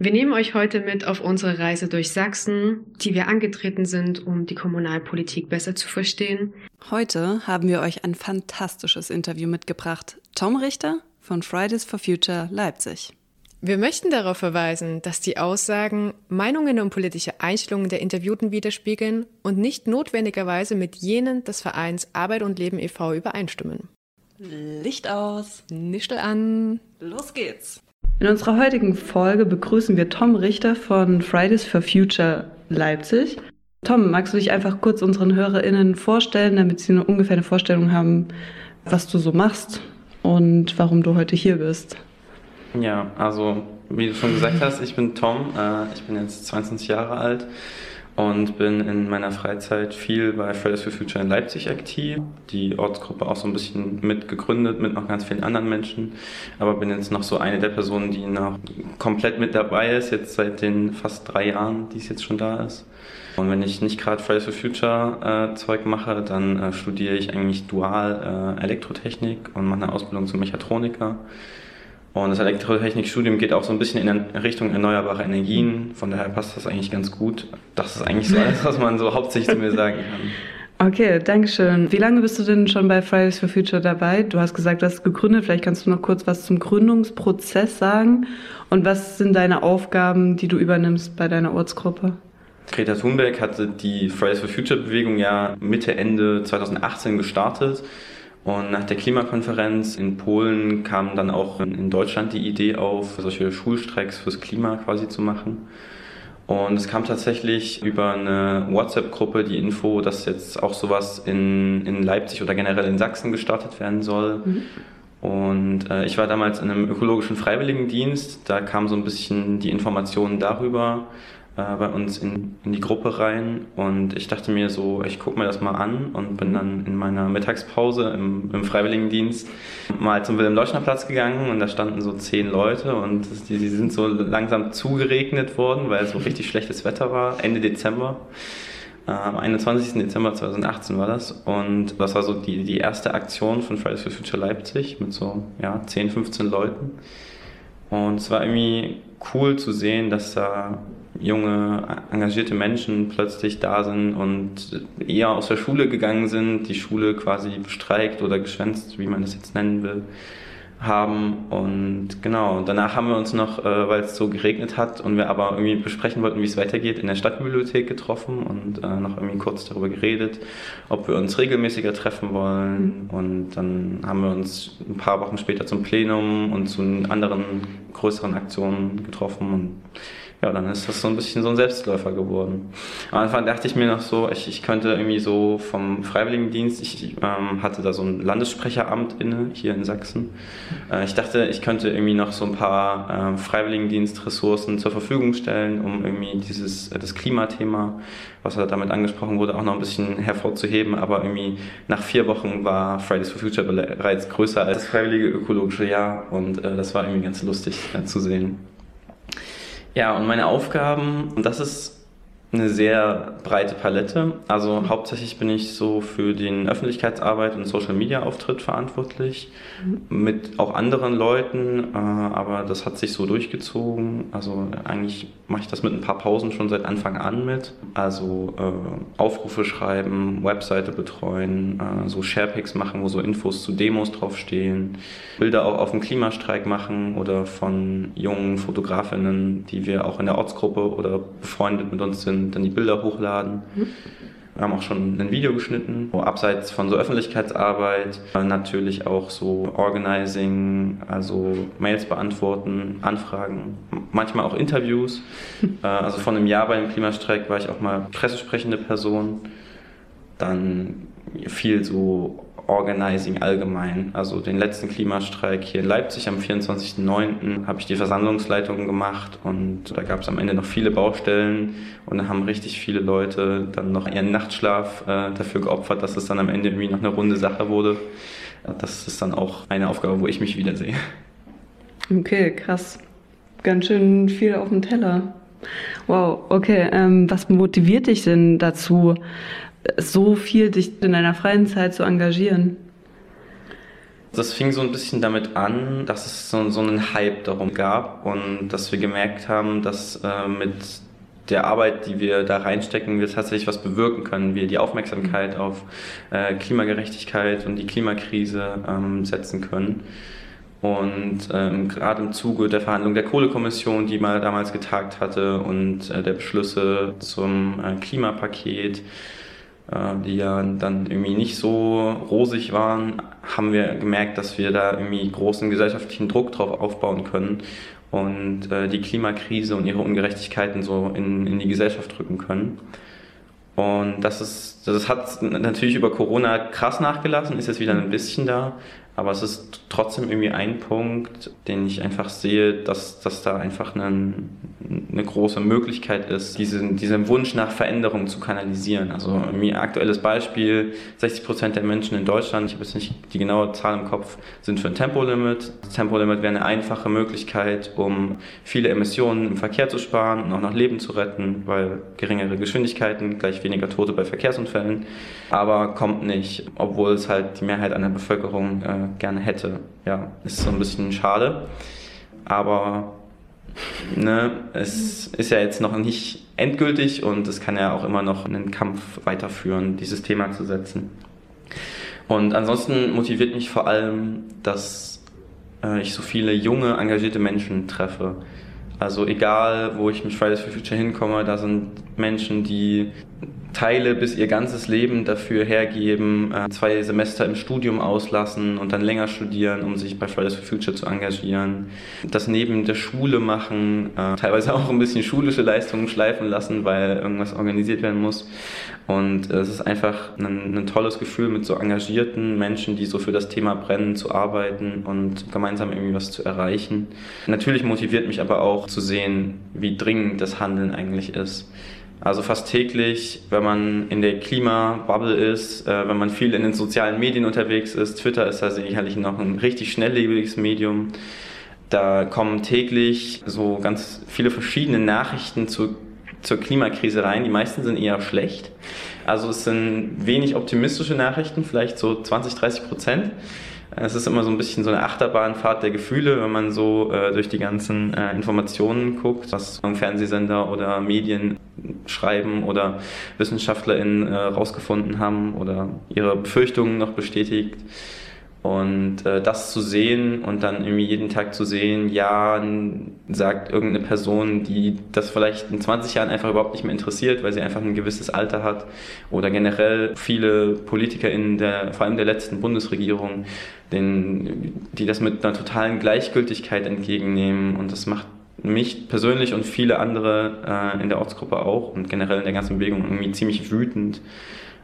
Wir nehmen euch heute mit auf unsere Reise durch Sachsen, die wir angetreten sind, um die Kommunalpolitik besser zu verstehen. Heute haben wir euch ein fantastisches Interview mitgebracht. Tom Richter von Fridays for Future Leipzig. Wir möchten darauf verweisen, dass die Aussagen Meinungen und politische Einstellungen der Interviewten widerspiegeln und nicht notwendigerweise mit jenen des Vereins Arbeit und Leben e.V. übereinstimmen. Licht aus, Nischel an, los geht's. In unserer heutigen Folge begrüßen wir Tom Richter von Fridays for Future Leipzig. Tom, magst du dich einfach kurz unseren HörerInnen vorstellen, damit sie eine ungefähr eine Vorstellung haben, was du so machst und warum du heute hier bist? Ja, also wie du schon gesagt hast, ich bin Tom, äh, ich bin jetzt 22 Jahre alt und bin in meiner Freizeit viel bei Fridays for Future in Leipzig aktiv. Die Ortsgruppe auch so ein bisschen mitgegründet mit noch ganz vielen anderen Menschen, aber bin jetzt noch so eine der Personen, die noch komplett mit dabei ist, jetzt seit den fast drei Jahren, die es jetzt schon da ist. Und wenn ich nicht gerade Fridays for Future äh, Zeug mache, dann äh, studiere ich eigentlich dual äh, Elektrotechnik und mache eine Ausbildung zum Mechatroniker. Und das Elektrotechnikstudium geht auch so ein bisschen in Richtung erneuerbare Energien. Von daher passt das eigentlich ganz gut. Das ist eigentlich so alles, was man so hauptsächlich zu mir sagen kann. Okay, danke schön. Wie lange bist du denn schon bei Fridays for Future dabei? Du hast gesagt, du hast gegründet. Vielleicht kannst du noch kurz was zum Gründungsprozess sagen. Und was sind deine Aufgaben, die du übernimmst bei deiner Ortsgruppe? Greta Thunberg hatte die Fridays for Future Bewegung ja Mitte, Ende 2018 gestartet und nach der Klimakonferenz in Polen kam dann auch in Deutschland die Idee auf, solche Schulstreiks fürs Klima quasi zu machen. Und es kam tatsächlich über eine WhatsApp-Gruppe die Info, dass jetzt auch sowas in, in Leipzig oder generell in Sachsen gestartet werden soll. Mhm. Und äh, ich war damals in einem ökologischen Freiwilligendienst. Da kam so ein bisschen die Information darüber äh, bei uns in, in die Gruppe rein und ich dachte mir so, ich gucke mir das mal an und bin dann in meiner Mittagspause im, im Freiwilligendienst mal zum Wilhelm-Leuschner-Platz gegangen und da standen so zehn Leute und die, die sind so langsam zugeregnet worden, weil es so richtig schlechtes Wetter war, Ende Dezember. Am 21. Dezember 2018 war das und das war so die, die erste Aktion von Fridays for Future Leipzig mit so ja, 10, 15 Leuten. Und es war irgendwie cool zu sehen, dass da junge, engagierte Menschen plötzlich da sind und eher aus der Schule gegangen sind, die Schule quasi bestreikt oder geschwänzt, wie man das jetzt nennen will, haben. Und genau, danach haben wir uns noch, äh, weil es so geregnet hat und wir aber irgendwie besprechen wollten, wie es weitergeht, in der Stadtbibliothek getroffen und äh, noch irgendwie kurz darüber geredet, ob wir uns regelmäßiger treffen wollen. Mhm. Und dann haben wir uns ein paar Wochen später zum Plenum und zu anderen größeren Aktionen getroffen und ja, dann ist das so ein bisschen so ein Selbstläufer geworden. Am Anfang dachte ich mir noch so, ich, ich könnte irgendwie so vom Freiwilligendienst, ich ähm, hatte da so ein Landessprecheramt inne, hier in Sachsen. Äh, ich dachte, ich könnte irgendwie noch so ein paar äh, Freiwilligendienstressourcen zur Verfügung stellen, um irgendwie dieses, äh, das Klimathema, was da damit angesprochen wurde, auch noch ein bisschen hervorzuheben. Aber irgendwie nach vier Wochen war Fridays for Future bereits größer als das Freiwillige Ökologische Jahr und äh, das war irgendwie ganz lustig zu sehen. Ja, und meine Aufgaben, das ist eine sehr breite Palette. Also mhm. hauptsächlich bin ich so für den Öffentlichkeitsarbeit und Social Media Auftritt verantwortlich, mhm. mit auch anderen Leuten, äh, aber das hat sich so durchgezogen. Also eigentlich mache ich das mit ein paar Pausen schon seit Anfang an mit. Also äh, Aufrufe schreiben, Webseite betreuen, äh, so Sharepics machen, wo so Infos zu Demos draufstehen, Bilder auch auf dem Klimastreik machen oder von jungen Fotografinnen, die wir auch in der Ortsgruppe oder befreundet mit uns sind dann, dann die Bilder hochladen. Mhm. Wir haben auch schon ein Video geschnitten, wo abseits von so Öffentlichkeitsarbeit äh, natürlich auch so Organizing, also Mails beantworten, Anfragen, manchmal auch Interviews. Äh, also von einem Jahr bei dem Klimastreik war ich auch mal pressesprechende Person. Dann viel so Organizing allgemein. Also den letzten Klimastreik hier in Leipzig am 24.09. habe ich die Versammlungsleitung gemacht und da gab es am Ende noch viele Baustellen und da haben richtig viele Leute dann noch ihren Nachtschlaf äh, dafür geopfert, dass es dann am Ende irgendwie noch eine runde Sache wurde. Das ist dann auch eine Aufgabe, wo ich mich wiedersehe. Okay, krass. Ganz schön viel auf dem Teller. Wow, okay. Ähm, was motiviert dich denn dazu, so viel dich in deiner freien Zeit zu engagieren? Das fing so ein bisschen damit an, dass es so, so einen Hype darum gab und dass wir gemerkt haben, dass äh, mit der Arbeit, die wir da reinstecken, wir tatsächlich was bewirken können. Wir die Aufmerksamkeit auf äh, Klimagerechtigkeit und die Klimakrise ähm, setzen können. Und ähm, gerade im Zuge der Verhandlung der Kohlekommission, die mal damals getagt hatte, und äh, der Beschlüsse zum äh, Klimapaket, die ja dann irgendwie nicht so rosig waren, haben wir gemerkt, dass wir da irgendwie großen gesellschaftlichen Druck drauf aufbauen können und äh, die Klimakrise und ihre Ungerechtigkeiten so in, in die Gesellschaft drücken können. Und das ist, das hat natürlich über Corona krass nachgelassen, ist jetzt wieder ein bisschen da, aber es ist trotzdem irgendwie ein Punkt, den ich einfach sehe, dass, dass da einfach eine, eine große Möglichkeit ist, diesen, diesen Wunsch nach Veränderung zu kanalisieren. Also ein aktuelles Beispiel, 60 Prozent der Menschen in Deutschland, ich habe jetzt nicht die genaue Zahl im Kopf, sind für ein Tempolimit. Das Tempolimit wäre eine einfache Möglichkeit, um viele Emissionen im Verkehr zu sparen und auch noch Leben zu retten, weil geringere Geschwindigkeiten gleich weniger Tote bei Verkehrsunfällen. Aber kommt nicht, obwohl es halt die Mehrheit an der Bevölkerung äh, gerne hätte. Ja, ist so ein bisschen schade. Aber ne, es ist ja jetzt noch nicht endgültig und es kann ja auch immer noch einen Kampf weiterführen, dieses Thema zu setzen. Und ansonsten motiviert mich vor allem, dass äh, ich so viele junge, engagierte Menschen treffe. Also egal, wo ich mit Fridays for Future hinkomme, da sind Menschen, die Teile bis ihr ganzes Leben dafür hergeben, äh, zwei Semester im Studium auslassen und dann länger studieren, um sich bei Fridays for Future zu engagieren. Das neben der Schule machen, äh, teilweise auch ein bisschen schulische Leistungen schleifen lassen, weil irgendwas organisiert werden muss. Und es ist einfach ein, ein tolles Gefühl, mit so engagierten Menschen, die so für das Thema brennen, zu arbeiten und gemeinsam irgendwie was zu erreichen. Natürlich motiviert mich aber auch zu sehen, wie dringend das Handeln eigentlich ist. Also fast täglich, wenn man in der Klimabubble ist, äh, wenn man viel in den sozialen Medien unterwegs ist, Twitter ist da sicherlich noch ein richtig schnelllebiges Medium. Da kommen täglich so ganz viele verschiedene Nachrichten zu, zur Klimakrise rein. Die meisten sind eher schlecht. Also es sind wenig optimistische Nachrichten, vielleicht so 20, 30 Prozent. Es ist immer so ein bisschen so eine Achterbahnfahrt der Gefühle, wenn man so äh, durch die ganzen äh, Informationen guckt, was Fernsehsender oder Medien schreiben oder WissenschaftlerInnen äh, rausgefunden haben oder ihre Befürchtungen noch bestätigt. Und äh, das zu sehen und dann irgendwie jeden Tag zu sehen, ja, sagt irgendeine Person, die das vielleicht in 20 Jahren einfach überhaupt nicht mehr interessiert, weil sie einfach ein gewisses Alter hat. Oder generell viele PolitikerInnen, der, vor allem der letzten Bundesregierung, den, die das mit einer totalen Gleichgültigkeit entgegennehmen. Und das macht mich persönlich und viele andere äh, in der Ortsgruppe auch und generell in der ganzen Bewegung irgendwie ziemlich wütend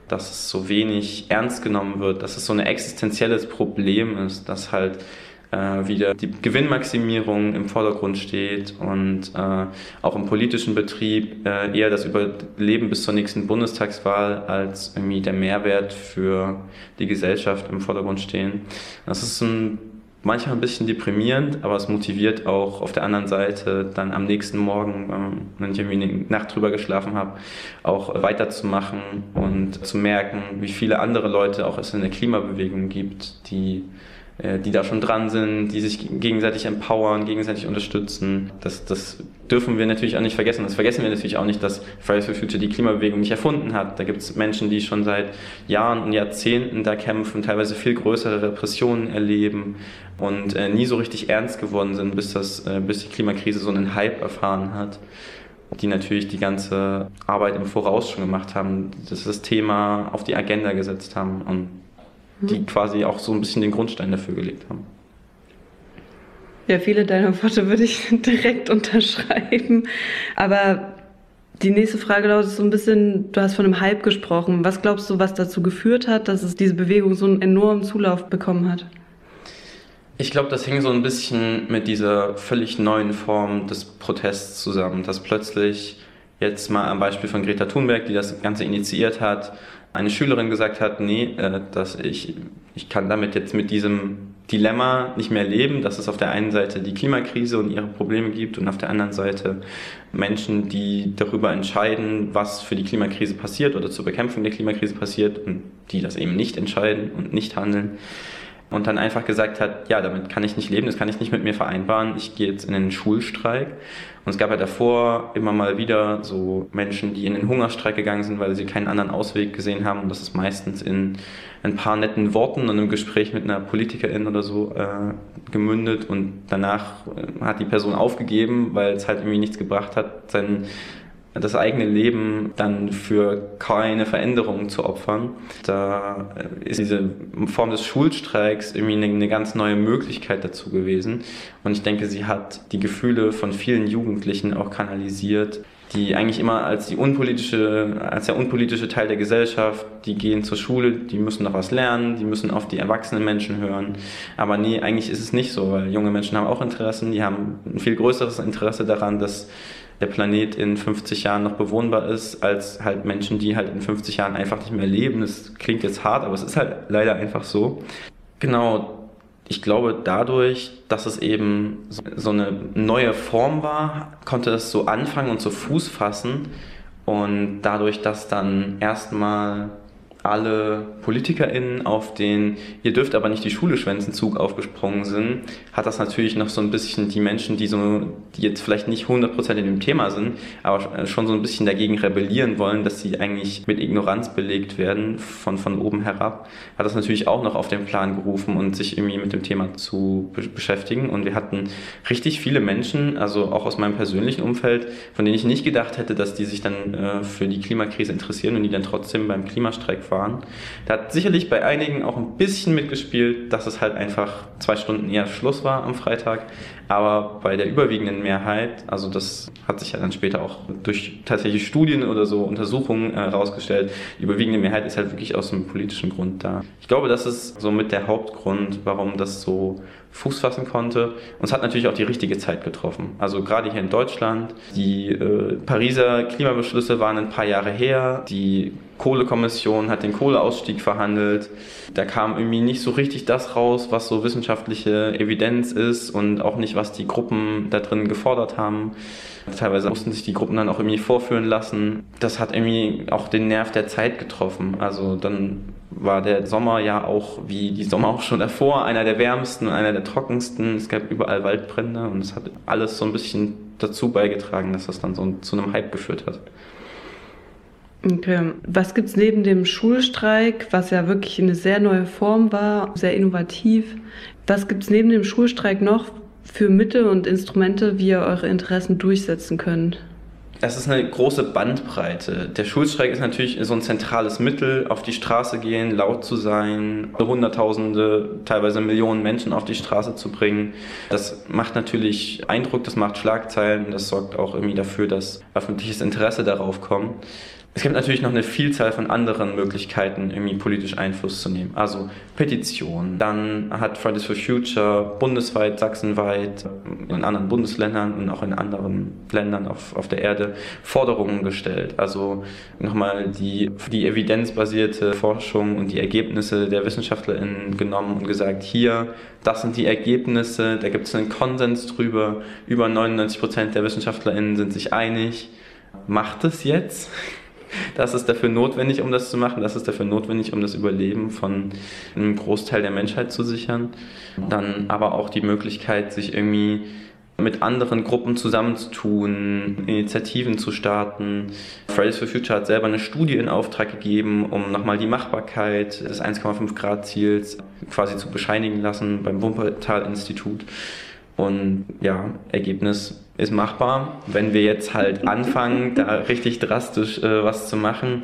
dass es so wenig ernst genommen wird, dass es so ein existenzielles Problem ist, dass halt äh, wieder die Gewinnmaximierung im Vordergrund steht und äh, auch im politischen Betrieb äh, eher das Überleben bis zur nächsten Bundestagswahl als irgendwie der Mehrwert für die Gesellschaft im Vordergrund stehen. Das ist ein manchmal ein bisschen deprimierend, aber es motiviert auch auf der anderen Seite dann am nächsten Morgen, ähm, wenn ich irgendwie eine Nacht drüber geschlafen habe, auch weiterzumachen und zu merken, wie viele andere Leute auch es in der Klimabewegung gibt, die äh, die da schon dran sind, die sich gegenseitig empowern, gegenseitig unterstützen. Das, das dürfen wir natürlich auch nicht vergessen. Das vergessen wir natürlich auch nicht, dass Fridays for Future die Klimabewegung nicht erfunden hat. Da gibt es Menschen, die schon seit Jahren und Jahrzehnten da kämpfen, teilweise viel größere Repressionen erleben und äh, nie so richtig ernst geworden sind, bis, das, äh, bis die Klimakrise so einen Hype erfahren hat die natürlich die ganze Arbeit im Voraus schon gemacht haben, dass das Thema auf die Agenda gesetzt haben und die mhm. quasi auch so ein bisschen den Grundstein dafür gelegt haben. Ja, viele deiner Worte würde ich direkt unterschreiben. Aber Die nächste Frage lautet so ein bisschen, du hast von einem Hype gesprochen. Was glaubst du, was dazu geführt hat, dass es diese Bewegung so einen enormen Zulauf bekommen hat? Ich glaube, das hing so ein bisschen mit dieser völlig neuen Form des Protests zusammen, dass plötzlich jetzt mal am Beispiel von Greta Thunberg, die das Ganze initiiert hat, eine Schülerin gesagt hat, nee, äh, dass ich, ich kann damit jetzt mit diesem Dilemma nicht mehr leben, dass es auf der einen Seite die Klimakrise und ihre Probleme gibt und auf der anderen Seite Menschen, die darüber entscheiden, was für die Klimakrise passiert oder zur Bekämpfung der Klimakrise passiert und die das eben nicht entscheiden und nicht handeln und dann einfach gesagt hat, ja, damit kann ich nicht leben, das kann ich nicht mit mir vereinbaren, ich gehe jetzt in den Schulstreik. Und es gab ja davor immer mal wieder so Menschen, die in den Hungerstreik gegangen sind, weil sie keinen anderen Ausweg gesehen haben. Und das ist meistens in ein paar netten Worten und einem Gespräch mit einer Politikerin oder so äh, gemündet. Und danach äh, hat die Person aufgegeben, weil es halt irgendwie nichts gebracht hat, sein das eigene Leben dann für keine Veränderungen zu opfern. Da ist diese Form des Schulstreiks irgendwie eine, eine, ganz neue Möglichkeit dazu gewesen. Und ich denke, sie hat die Gefühle von vielen Jugendlichen auch kanalisiert, die eigentlich immer als die unpolitische, als der unpolitische Teil der Gesellschaft, die gehen zur Schule, die müssen noch was lernen, die müssen auf die erwachsenen Menschen hören. Aber nee, eigentlich ist es nicht so, weil junge Menschen haben auch Interessen, die haben ein viel größeres Interesse daran, dass der Planet in 50 Jahren noch bewohnbar ist, als halt Menschen, die halt in 50 Jahren einfach nicht mehr leben. Das klingt jetzt hart, aber es ist halt leider einfach so. Genau, ich glaube, dadurch, dass es eben so eine neue Form war, konnte es so anfangen und zu Fuß fassen. Und dadurch, dass dann erstmal alle PolitikerInnen auf den Ihr dürft aber nicht die Schule schwänzen Zug aufgesprungen sind, hat das natürlich noch so ein bisschen die Menschen, die so, die jetzt vielleicht nicht 100% in dem Thema sind, aber schon so ein bisschen dagegen rebellieren wollen, dass sie eigentlich mit Ignoranz belegt werden von, von oben herab, hat das natürlich auch noch auf den Plan gerufen und sich irgendwie mit dem Thema zu beschäftigen. Und wir hatten richtig viele Menschen, also auch aus meinem persönlichen Umfeld, von denen ich nicht gedacht hätte, dass die sich dann äh, für die Klimakrise interessieren und die dann trotzdem beim Klimastreik fahren fahren. Da hat sicherlich bei einigen auch ein bisschen mitgespielt, dass es halt einfach zwei Stunden eher Schluss war am Freitag. Aber bei der überwiegenden Mehrheit, also das hat sich ja dann später auch durch tatsächliche Studien oder so Untersuchungen herausgestellt, äh, die überwiegende Mehrheit ist halt wirklich aus einem politischen Grund da. Ich glaube, das ist somit der Hauptgrund, warum das so Fuß fassen konnte. Und es hat natürlich auch die richtige Zeit getroffen. Also gerade hier in Deutschland, die äh, Pariser Klimabeschlüsse waren ein paar Jahre her, die Kohlekommission hat den Kohleausstieg verhandelt. Da kam irgendwie nicht so richtig das raus, was so wissenschaftliche Evidenz ist und auch nicht, was die Gruppen da drin gefordert haben. Teilweise mussten sich die Gruppen dann auch irgendwie vorführen lassen. Das hat irgendwie auch den Nerv der Zeit getroffen. Also dann war der Sommer ja auch, wie die Sommer auch schon davor, einer der wärmsten und einer der trockensten. Es gab überall Waldbrände und es hat alles so ein bisschen dazu beigetragen, dass das dann so zu einem Hype geführt hat. Okay. Was gibt es neben dem Schulstreik, was ja wirklich eine sehr neue Form war, sehr innovativ? Was gibt es neben dem Schulstreik noch für Mittel und Instrumente, wie ihr eure Interessen durchsetzen könnt? Es ist eine große Bandbreite. Der Schulstreik ist natürlich so ein zentrales Mittel, auf die Straße gehen, laut zu sein, Hunderttausende, teilweise Millionen Menschen auf die Straße zu bringen. Das macht natürlich Eindruck, das macht Schlagzeilen, das sorgt auch irgendwie dafür, dass öffentliches Interesse darauf kommt. Es gibt natürlich noch eine Vielzahl von anderen Möglichkeiten, irgendwie politisch Einfluss zu nehmen. Also Petitionen. Dann hat Fridays for Future bundesweit, sachsenweit, in anderen Bundesländern und auch in anderen Ländern auf, auf der Erde Forderungen gestellt. Also nochmal die, die evidenzbasierte Forschung und die Ergebnisse der WissenschaftlerInnen genommen und gesagt, hier, das sind die Ergebnisse, da gibt es einen Konsens drüber. Über 99 Prozent der WissenschaftlerInnen sind sich einig. Macht es jetzt? Das ist dafür notwendig, um das zu machen. Das ist dafür notwendig, um das Überleben von einem Großteil der Menschheit zu sichern. Dann aber auch die Möglichkeit, sich irgendwie mit anderen Gruppen zusammenzutun, Initiativen zu starten. Fridays for Future hat selber eine Studie in Auftrag gegeben, um nochmal die Machbarkeit des 1,5 Grad Ziels quasi zu bescheinigen lassen beim Wuppertal-Institut. Und ja, Ergebnis ist machbar, wenn wir jetzt halt anfangen, da richtig drastisch äh, was zu machen.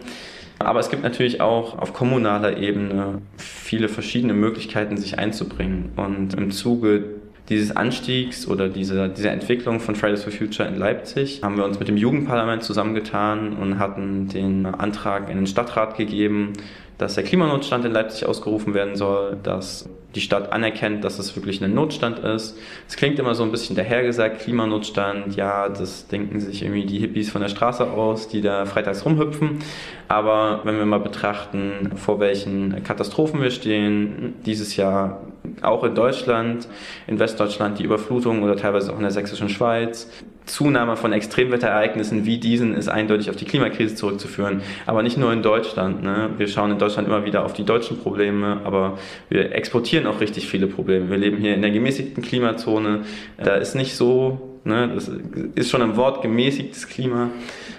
Aber es gibt natürlich auch auf kommunaler Ebene viele verschiedene Möglichkeiten, sich einzubringen. Und im Zuge dieses Anstiegs oder dieser, dieser Entwicklung von Fridays for Future in Leipzig haben wir uns mit dem Jugendparlament zusammengetan und hatten den Antrag in den Stadtrat gegeben, dass der Klimanotstand in Leipzig ausgerufen werden soll, dass die Stadt anerkennt, dass es wirklich ein Notstand ist. Es klingt immer so ein bisschen dahergesagt, Klimanotstand, ja, das denken sich irgendwie die Hippies von der Straße aus, die da freitags rumhüpfen. Aber wenn wir mal betrachten, vor welchen Katastrophen wir stehen, dieses Jahr auch in Deutschland, in Westdeutschland die Überflutung oder teilweise auch in der sächsischen Schweiz, Zunahme von Extremwetterereignissen wie diesen ist eindeutig auf die Klimakrise zurückzuführen. Aber nicht nur in Deutschland. Ne? Wir schauen in Deutschland immer wieder auf die deutschen Probleme, aber wir exportieren auch richtig viele Probleme. Wir leben hier in der gemäßigten Klimazone. Da ist nicht so, ne? das ist schon ein Wort, gemäßigtes Klima.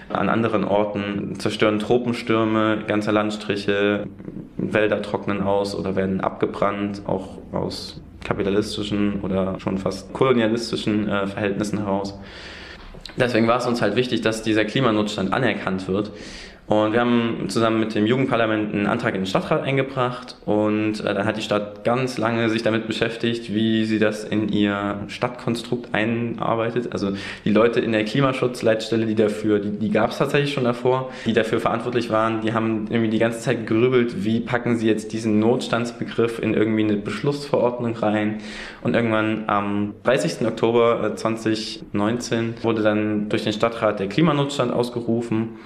An anderen Orten zerstören Tropenstürme ganze Landstriche, Wälder trocknen aus oder werden abgebrannt, auch aus kapitalistischen oder schon fast kolonialistischen äh, Verhältnissen heraus. Deswegen war es uns halt wichtig, dass dieser Klimanotstand anerkannt wird. Und wir haben zusammen mit dem Jugendparlament einen Antrag in den Stadtrat eingebracht und äh, dann hat die Stadt ganz lange sich damit beschäftigt, wie sie das in ihr Stadtkonstrukt einarbeitet. Also die Leute in der Klimaschutzleitstelle, die dafür, die, die gab es tatsächlich schon davor, die dafür verantwortlich waren, die haben irgendwie die ganze Zeit gerübelt, wie packen sie jetzt diesen Notstandsbegriff in irgendwie eine Beschlussverordnung rein. Und irgendwann am 30. Oktober 2019 äh, wurde dann durch den Stadtrat der Klimanotstand ausgerufen.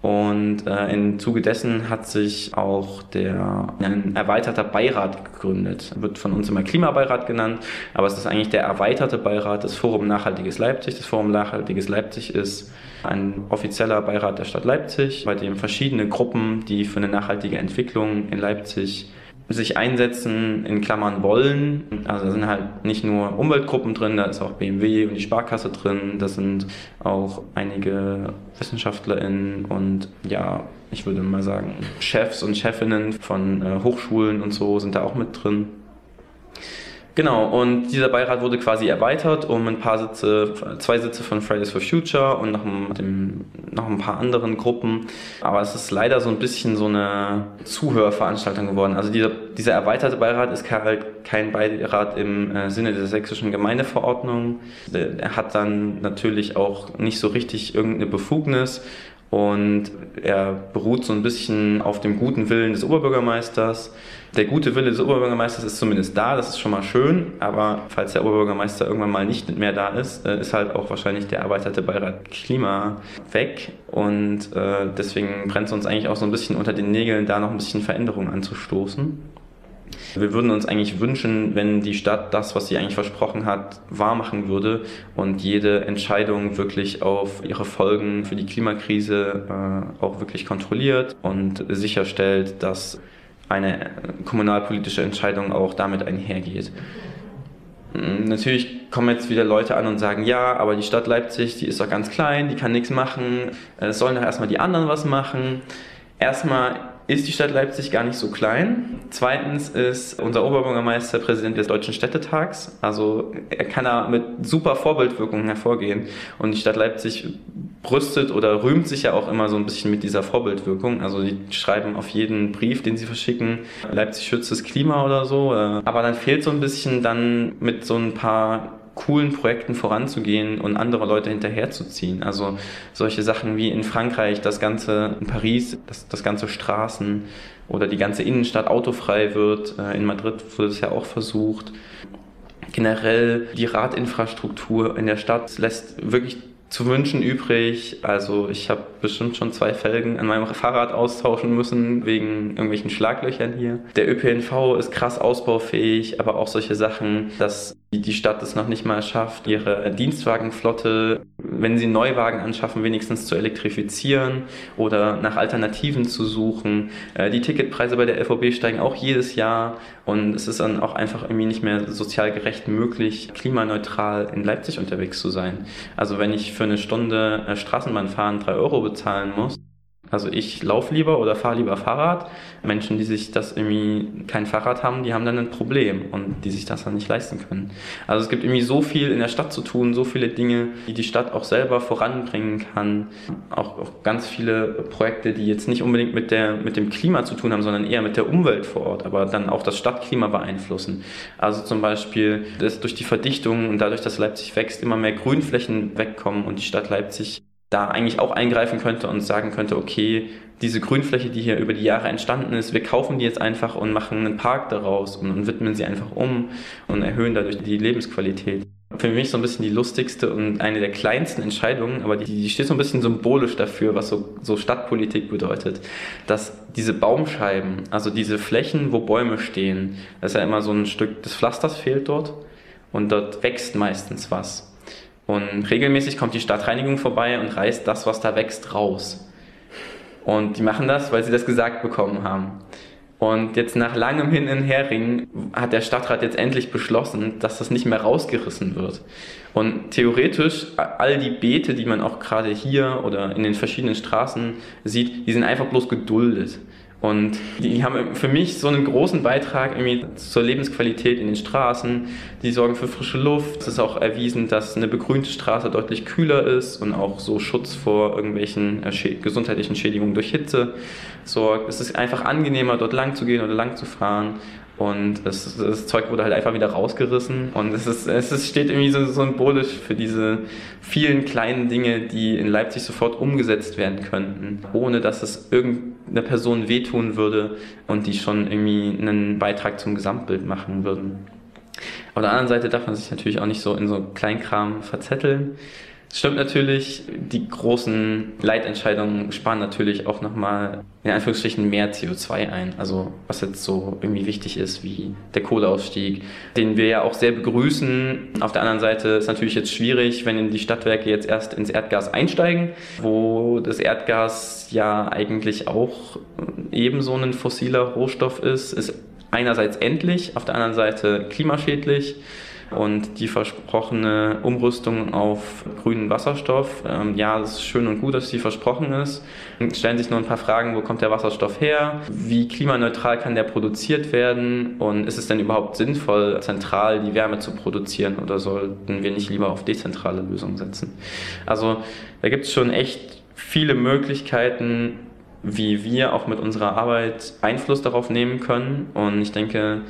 Und äh, im Zuge dessen hat sich auch der ein erweiterter Beirat gegründet. Wird von uns immer Klimabeirat genannt, aber es ist eigentlich der erweiterte Beirat des Forum Nachhaltiges Leipzig. Das Forum Nachhaltiges Leipzig ist ein offizieller Beirat der Stadt Leipzig, bei dem verschiedene Gruppen, die für eine nachhaltige Entwicklung in Leipzig sich einsetzen, in Klammern wollen. Also da sind halt nicht nur Umweltgruppen drin, da ist auch BMW und die Sparkasse drin, da sind auch einige WissenschaftlerInnen und ja, ich würde mal sagen, Chefs und Chefinnen von äh, Hochschulen und so sind da auch mit drin. Genau, und dieser Beirat wurde quasi erweitert um ein paar Sitze, zwei Sitze von Fridays for Future und noch, dem, noch ein paar anderen Gruppen. Aber es ist leider so ein bisschen so eine Zuhörveranstaltung geworden. Also dieser, dieser erweiterte Beirat ist halt kein Beirat im äh, Sinne der sächsischen Gemeindeverordnung. Er hat dann natürlich auch nicht so richtig irgendeine Befugnis und er beruht so ein bisschen auf dem guten Willen des Oberbürgermeisters. Der gute Wille des Oberbürgermeisters ist zumindest da, das ist schon mal schön, aber falls der Oberbürgermeister irgendwann mal nicht mehr da ist, äh, ist halt auch wahrscheinlich der erweiterte Beirat Klima weg und äh, deswegen brennt es uns eigentlich auch so ein bisschen unter den Nägeln, da noch ein bisschen Veränderungen anzustoßen. Wir würden uns eigentlich wünschen, wenn die Stadt das, was sie eigentlich versprochen hat, wahrmachen würde und jede Entscheidung wirklich auf ihre Folgen für die Klimakrise äh, auch wirklich kontrolliert und sicherstellt, dass eine kommunalpolitische Entscheidung auch damit einhergeht. Mm, natürlich kommen jetzt wieder Leute an und sagen, ja, aber die Stadt Leipzig, die ist doch ganz klein, die kann nichts machen, es sollen doch erstmal die anderen was machen. Erstmal ist die Stadt Leipzig gar nicht so klein. Zweitens ist unser Oberbürgermeister Präsident des Deutschen Städtetags. Also er kann da mit super Vorbildwirkungen hervorgehen. Und die Stadt Leipzig brüstet oder rühmt sich ja auch immer so ein bisschen mit dieser Vorbildwirkung. Also die schreiben auf jeden Brief, den sie verschicken, Leipzig schützt das Klima oder so. Aber dann fehlt so ein bisschen dann mit so ein paar coolen Projekten voranzugehen und andere Leute hinterherzuziehen. Also solche Sachen wie in Frankreich, das ganze in Paris, dass das ganze Straßen oder die ganze Innenstadt autofrei wird. Äh, in Madrid wurde es ja auch versucht. Generell die Radinfrastruktur in der Stadt lässt wirklich zu wünschen übrig. Also ich habe bestimmt schon zwei Felgen an meinem Fahrrad austauschen müssen wegen irgendwelchen Schlaglöchern hier. Der ÖPNV ist krass ausbaufähig, aber auch solche Sachen, dass die Stadt es noch nicht mal schafft, ihre Dienstwagenflotte, wenn sie Neuwagen anschaffen, wenigstens zu elektrifizieren oder nach Alternativen zu suchen. Äh, die Ticketpreise bei der LVB steigen auch jedes Jahr und es ist dann auch einfach irgendwie nicht mehr sozial gerecht möglich, klimaneutral in Leipzig unterwegs zu sein. Also wenn ich für eine Stunde äh, Straßenbahn fahren drei Euro bezahlen muss, Also ich laufe lieber oder fahre lieber Fahrrad. Menschen, die sich das irgendwie kein Fahrrad haben, die haben dann ein Problem und die sich das dann nicht leisten können. Also es gibt irgendwie so viel in der Stadt zu tun, so viele Dinge, die die Stadt auch selber voranbringen kann. Auch, auch ganz viele Projekte, die jetzt nicht unbedingt mit, der, mit dem Klima zu tun haben, sondern eher mit der Umwelt vor Ort, aber dann auch das Stadtklima beeinflussen. Also zum Beispiel, dass durch die Verdichtung und dadurch, dass Leipzig wächst, immer mehr Grünflächen wegkommen und die Stadt Leipzig da eigentlich auch eingreifen könnte und sagen könnte, okay, diese Grünfläche, die hier über die Jahre entstanden ist, wir kaufen die jetzt einfach und machen einen Park daraus und, und widmen sie einfach um und erhöhen dadurch die Lebensqualität. Für mich so ein bisschen die lustigste und eine der kleinsten Entscheidungen, aber die, die steht so ein bisschen symbolisch dafür, was so, so Stadtpolitik bedeutet. Dass diese Baumscheiben, also diese Flächen, wo Bäume stehen, das ist ja immer so ein Stück des Pflasters fehlt dort und dort wächst meistens was. Und regelmäßig kommt die Stadtreinigung vorbei und reißt das, was da wächst, raus. Und die machen das, weil sie das gesagt bekommen haben. Und jetzt nach langem Hin und Herringen hat der Stadtrat jetzt endlich beschlossen, dass das nicht mehr rausgerissen wird. Und theoretisch, all die Beete, die man auch gerade hier oder in den verschiedenen Straßen sieht, die sind einfach bloß geduldet. Und die haben für mich so einen großen Beitrag irgendwie zur Lebensqualität in den Straßen. Die sorgen für frische Luft. Es ist auch erwiesen, dass eine begrünte Straße deutlich kühler ist und auch so Schutz vor irgendwelchen gesundheitlichen Schädigungen durch Hitze sorgt. Es ist einfach angenehmer, dort lang zu gehen oder lang zu fahren. Und das, das, Zeug wurde halt einfach wieder rausgerissen. Und es, ist, es ist, steht irgendwie so symbolisch für diese vielen kleinen Dinge, die in Leipzig sofort umgesetzt werden könnten, ohne dass es irgendeiner Person wehtun würde und die schon irgendwie einen Beitrag zum Gesamtbild machen würden. Auf der anderen Seite darf man sich natürlich auch nicht so in so Kleinkram verzetteln. Stimmt natürlich, die großen Leitentscheidungen sparen natürlich auch nochmal in Anführungsstrichen mehr CO2 ein. Also was jetzt so irgendwie wichtig ist, wie der Kohleausstieg, den wir ja auch sehr begrüßen. Auf der anderen Seite ist natürlich jetzt schwierig, wenn die Stadtwerke jetzt erst ins Erdgas einsteigen, wo das Erdgas ja eigentlich auch ebenso ein fossiler Rohstoff ist, ist einerseits endlich, auf der anderen Seite klimaschädlich und die versprochene Umrüstung auf grünen Wasserstoff. Ähm, ja, es ist schön und gut, dass sie versprochen ist. Stellen sich nur ein paar Fragen, wo kommt der Wasserstoff her? Wie klimaneutral kann der produziert werden? Und ist es denn überhaupt sinnvoll, zentral die Wärme zu produzieren oder sollten wir nicht lieber auf dezentrale Lösungen setzen? Also da gibt es schon echt viele Möglichkeiten, wie wir auch mit unserer Arbeit Einfluss darauf nehmen können. Und ich denke,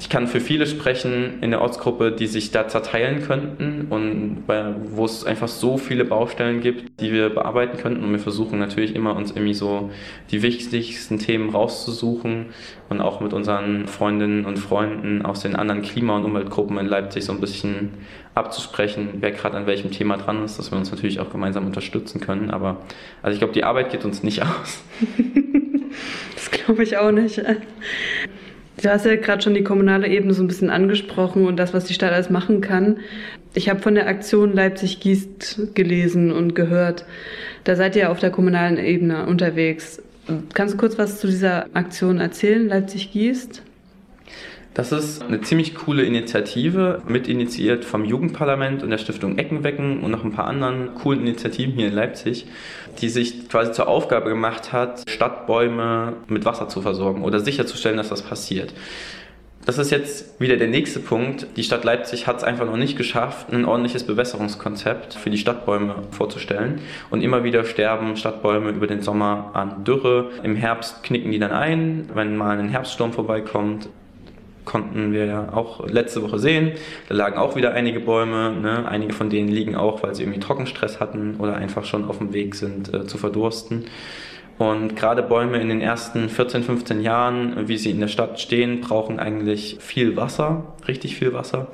ich kann für viele sprechen in der Ortsgruppe, die sich da zerteilen könnten und wo es einfach so viele Baustellen gibt, die wir bearbeiten könnten. Und wir versuchen natürlich immer, uns irgendwie so die wichtigsten Themen rauszusuchen und auch mit unseren Freundinnen und Freunden aus den anderen Klima- und Umweltgruppen in Leipzig so ein bisschen abzusprechen, wer gerade an welchem Thema dran ist, dass wir uns natürlich auch gemeinsam unterstützen können. Aber also ich glaube, die Arbeit geht uns nicht aus. das glaube ich auch nicht. Du hast ja gerade schon die kommunale Ebene so ein bisschen angesprochen und das, was die Stadt alles machen kann. Ich habe von der Aktion Leipzig gießt gelesen und gehört. Da seid ihr auf der kommunalen Ebene unterwegs. Kannst du kurz was zu dieser Aktion erzählen, Leipzig gießt? Das ist eine ziemlich coole Initiative, mitinitiiert vom Jugendparlament und der Stiftung Eckenwecken und noch ein paar anderen coolen Initiativen hier in Leipzig, die sich quasi zur Aufgabe gemacht hat, Stadtbäume mit Wasser zu versorgen oder sicherzustellen, dass das passiert. Das ist jetzt wieder der nächste Punkt. Die Stadt Leipzig hat es einfach noch nicht geschafft, ein ordentliches Bewässerungskonzept für die Stadtbäume vorzustellen. Und immer wieder sterben Stadtbäume über den Sommer an Dürre. Im Herbst knicken die dann ein, wenn mal ein Herbststurm vorbeikommt konnten wir ja auch letzte Woche sehen. Da lagen auch wieder einige Bäume. Ne? Einige von denen liegen auch, weil sie irgendwie Trockenstress hatten oder einfach schon auf dem Weg sind äh, zu verdursten. Und gerade Bäume in den ersten 14, 15 Jahren, wie sie in der Stadt stehen, brauchen eigentlich viel Wasser, richtig viel Wasser.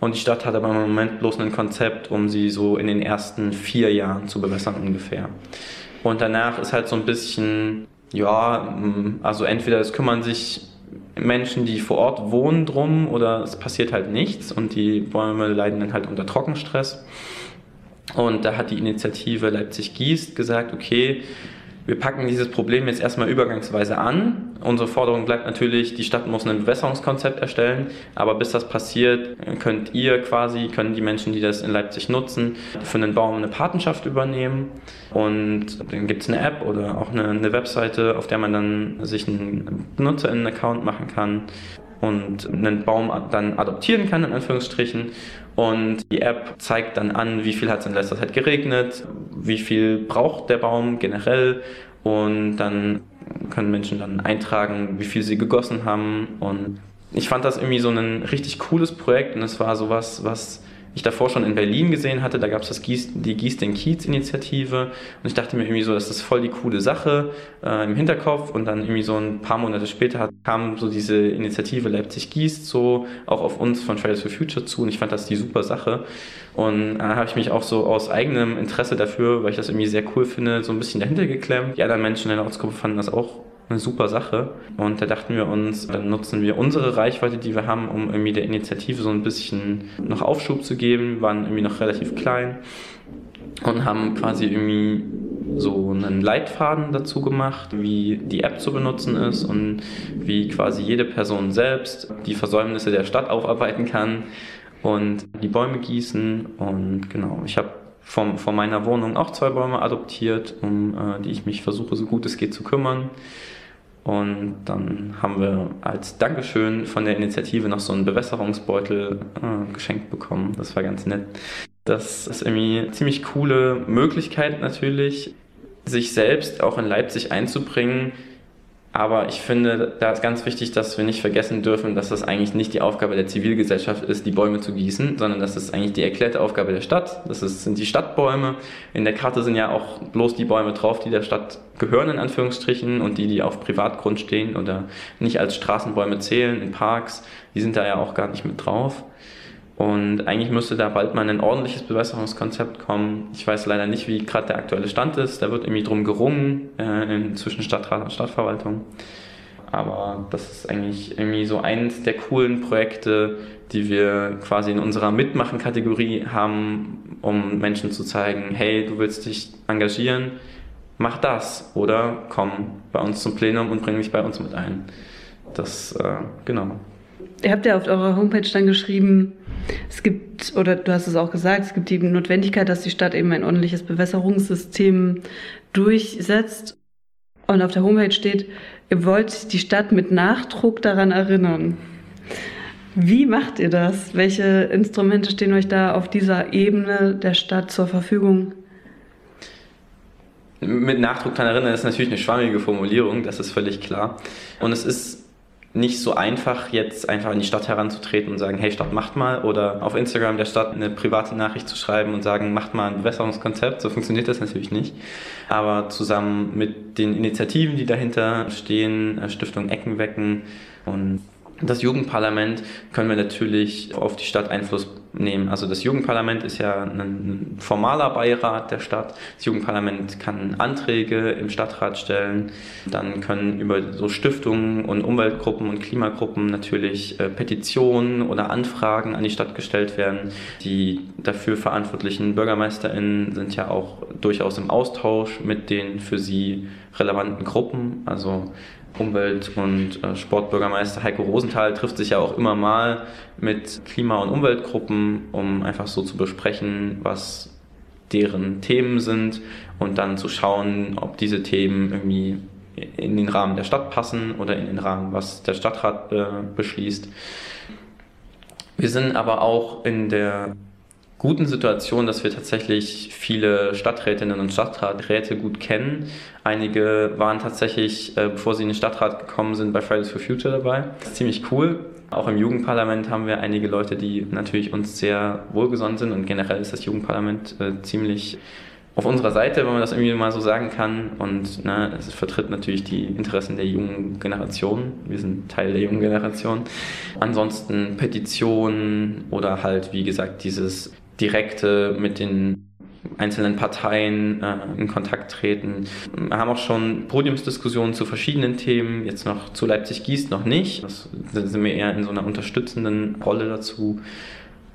Und die Stadt hat aber im Moment bloß ein Konzept, um sie so in den ersten vier Jahren zu bewässern ungefähr. Und danach ist halt so ein bisschen, ja, also entweder es kümmern sich Menschen, die vor Ort wohnen, drum oder es passiert halt nichts und die Bäume leiden dann halt unter Trockenstress. Und da hat die Initiative Leipzig gießt gesagt, okay, wir packen dieses Problem jetzt erstmal übergangsweise an. Unsere Forderung bleibt natürlich, die Stadt muss ein Bewässerungskonzept erstellen, aber bis das passiert, könnt ihr quasi, können die Menschen, die das in Leipzig nutzen, für einen Baum eine Patenschaft übernehmen. Und dann gibt es eine App oder auch eine, eine Webseite, auf der man dann sich einen BenutzerInnen-Account machen kann und einen Baum dann adoptieren kann, in Anführungsstrichen. Und die App zeigt dann an, wie viel hat es in letzter Zeit geregnet, wie viel braucht der Baum generell. Und dann können Menschen dann eintragen, wie viel sie gegossen haben. Und ich fand das irgendwie so ein richtig cooles Projekt und es war sowas, was ich davor schon in Berlin gesehen hatte. Da gab es Gieß, die Gieß den Kiez-Initiative und ich dachte mir irgendwie so, das ist voll die coole Sache äh, im Hinterkopf und dann irgendwie so ein paar Monate später kam so diese Initiative Leipzig gießt so auch auf uns von Fridays for Future zu und ich fand das die super Sache und dann habe ich mich auch so aus eigenem Interesse dafür, weil ich das irgendwie sehr cool finde, so ein bisschen dahinter geklemmt. Die anderen Menschen in der Ortsgruppe fanden das auch eine super Sache. Und da dachten wir uns, dann nutzen wir unsere Reichweite, die wir haben, um irgendwie der Initiative so ein bisschen noch Aufschub zu geben. Wir waren irgendwie noch relativ klein und haben quasi irgendwie so einen Leitfaden dazu gemacht, wie die App zu benutzen ist und wie quasi jede Person selbst die Versäumnisse der Stadt aufarbeiten kann und die Bäume gießen. Und genau, ich habe von, von meiner Wohnung auch zwei Bäume adoptiert, um äh, die ich mich versuche, so gut es geht zu kümmern. Und dann haben wir als Dankeschön von der Initiative noch so einen Bewässerungsbeutel äh, geschenkt bekommen. Das war ganz nett. Das ist irgendwie eine ziemlich coole Möglichkeit natürlich, sich selbst auch in Leipzig einzubringen, aber ich finde, da ist ganz wichtig, dass wir nicht vergessen dürfen, dass das eigentlich nicht die Aufgabe der Zivilgesellschaft ist, die Bäume zu gießen, sondern das ist eigentlich die erklärte Aufgabe der Stadt. Das ist, sind die Stadtbäume. In der Karte sind ja auch bloß die Bäume drauf, die der Stadt gehören, in Anführungsstrichen, und die, die auf Privatgrund stehen oder nicht als Straßenbäume zählen in Parks, die sind da ja auch gar nicht mit drauf. Und eigentlich müsste da bald mal ein ordentliches Bewässerungskonzept kommen. Ich weiß leider nicht, wie gerade der aktuelle Stand ist. Da wird irgendwie drum gerungen äh, zwischen Stadtrat und Stadtverwaltung. Aber das ist eigentlich irgendwie so eins der coolen Projekte, die wir quasi in unserer Mitmachen-Kategorie haben, um Menschen zu zeigen, hey, du willst dich engagieren, mach das oder komm bei uns zum Plenum und bring dich bei uns mit ein. Das, äh, genau. Ihr habt ja auf eurer Homepage dann geschrieben, es gibt, oder du hast es auch gesagt, es gibt die Notwendigkeit, dass die Stadt eben ein ordentliches Bewässerungssystem durchsetzt. Und auf der Homepage steht, ihr wollt die Stadt mit Nachdruck daran erinnern. Wie macht ihr das? Welche Instrumente stehen euch da auf dieser Ebene der Stadt zur Verfügung? Mit Nachdruck daran erinnern ist natürlich eine schwammige Formulierung, das ist völlig klar. Und es ist nicht so einfach, jetzt einfach in die Stadt heranzutreten und sagen, hey Stadt, macht mal. Oder auf Instagram der Stadt eine private Nachricht zu schreiben und sagen, macht mal ein Bewässerungskonzept. So funktioniert das natürlich nicht. Aber zusammen mit den Initiativen, die dahinter stehen, äh, Stiftung Ecken wecken und das Jugendparlament können wir natürlich auf die Stadt Einfluss nehmen. Also das Jugendparlament ist ja ein formaler Beirat der Stadt. Das Jugendparlament kann Anträge im Stadtrat stellen. Dann können über so Stiftungen und Umweltgruppen und Klimagruppen natürlich äh, Petitionen oder Anfragen an die Stadt gestellt werden. Die dafür verantwortlichen BürgermeisterInnen sind ja auch durchaus im Austausch mit den für sie relevanten Gruppen. Also Umwelt- und äh, Sportbürgermeister Heiko Rosenthal trifft sich ja auch immer mal mit Klima- und Umweltgruppen, um einfach so zu besprechen, was deren Themen sind und dann zu schauen, ob diese Themen irgendwie in den Rahmen der Stadt passen oder in den Rahmen, was der Stadtrat äh, beschließt. Wir sind aber auch in der guten Situation, dass wir tatsächlich viele Stadträtinnen und Stadtraträte gut kennen. Einige waren tatsächlich, äh, bevor sie in den Stadtrat gekommen sind, bei Fridays for Future dabei. Das ist ziemlich cool. Auch im Jugendparlament haben wir einige Leute, die natürlich uns sehr wohlgesonnen sind und generell ist das Jugendparlament äh, ziemlich auf unserer Seite, wenn man das irgendwie mal so sagen kann. Und ne, es vertritt natürlich die Interessen der jungen Generation. Wir sind Teil der jungen Generation. Ansonsten Petitionen oder halt, wie gesagt, dieses direkte mit den einzelnen Parteien äh, in Kontakt treten. Wir haben auch schon Podiumsdiskussionen zu verschiedenen Themen, jetzt noch zu Leipzig Gießt noch nicht. Das, da sind wir eher in so einer unterstützenden Rolle dazu.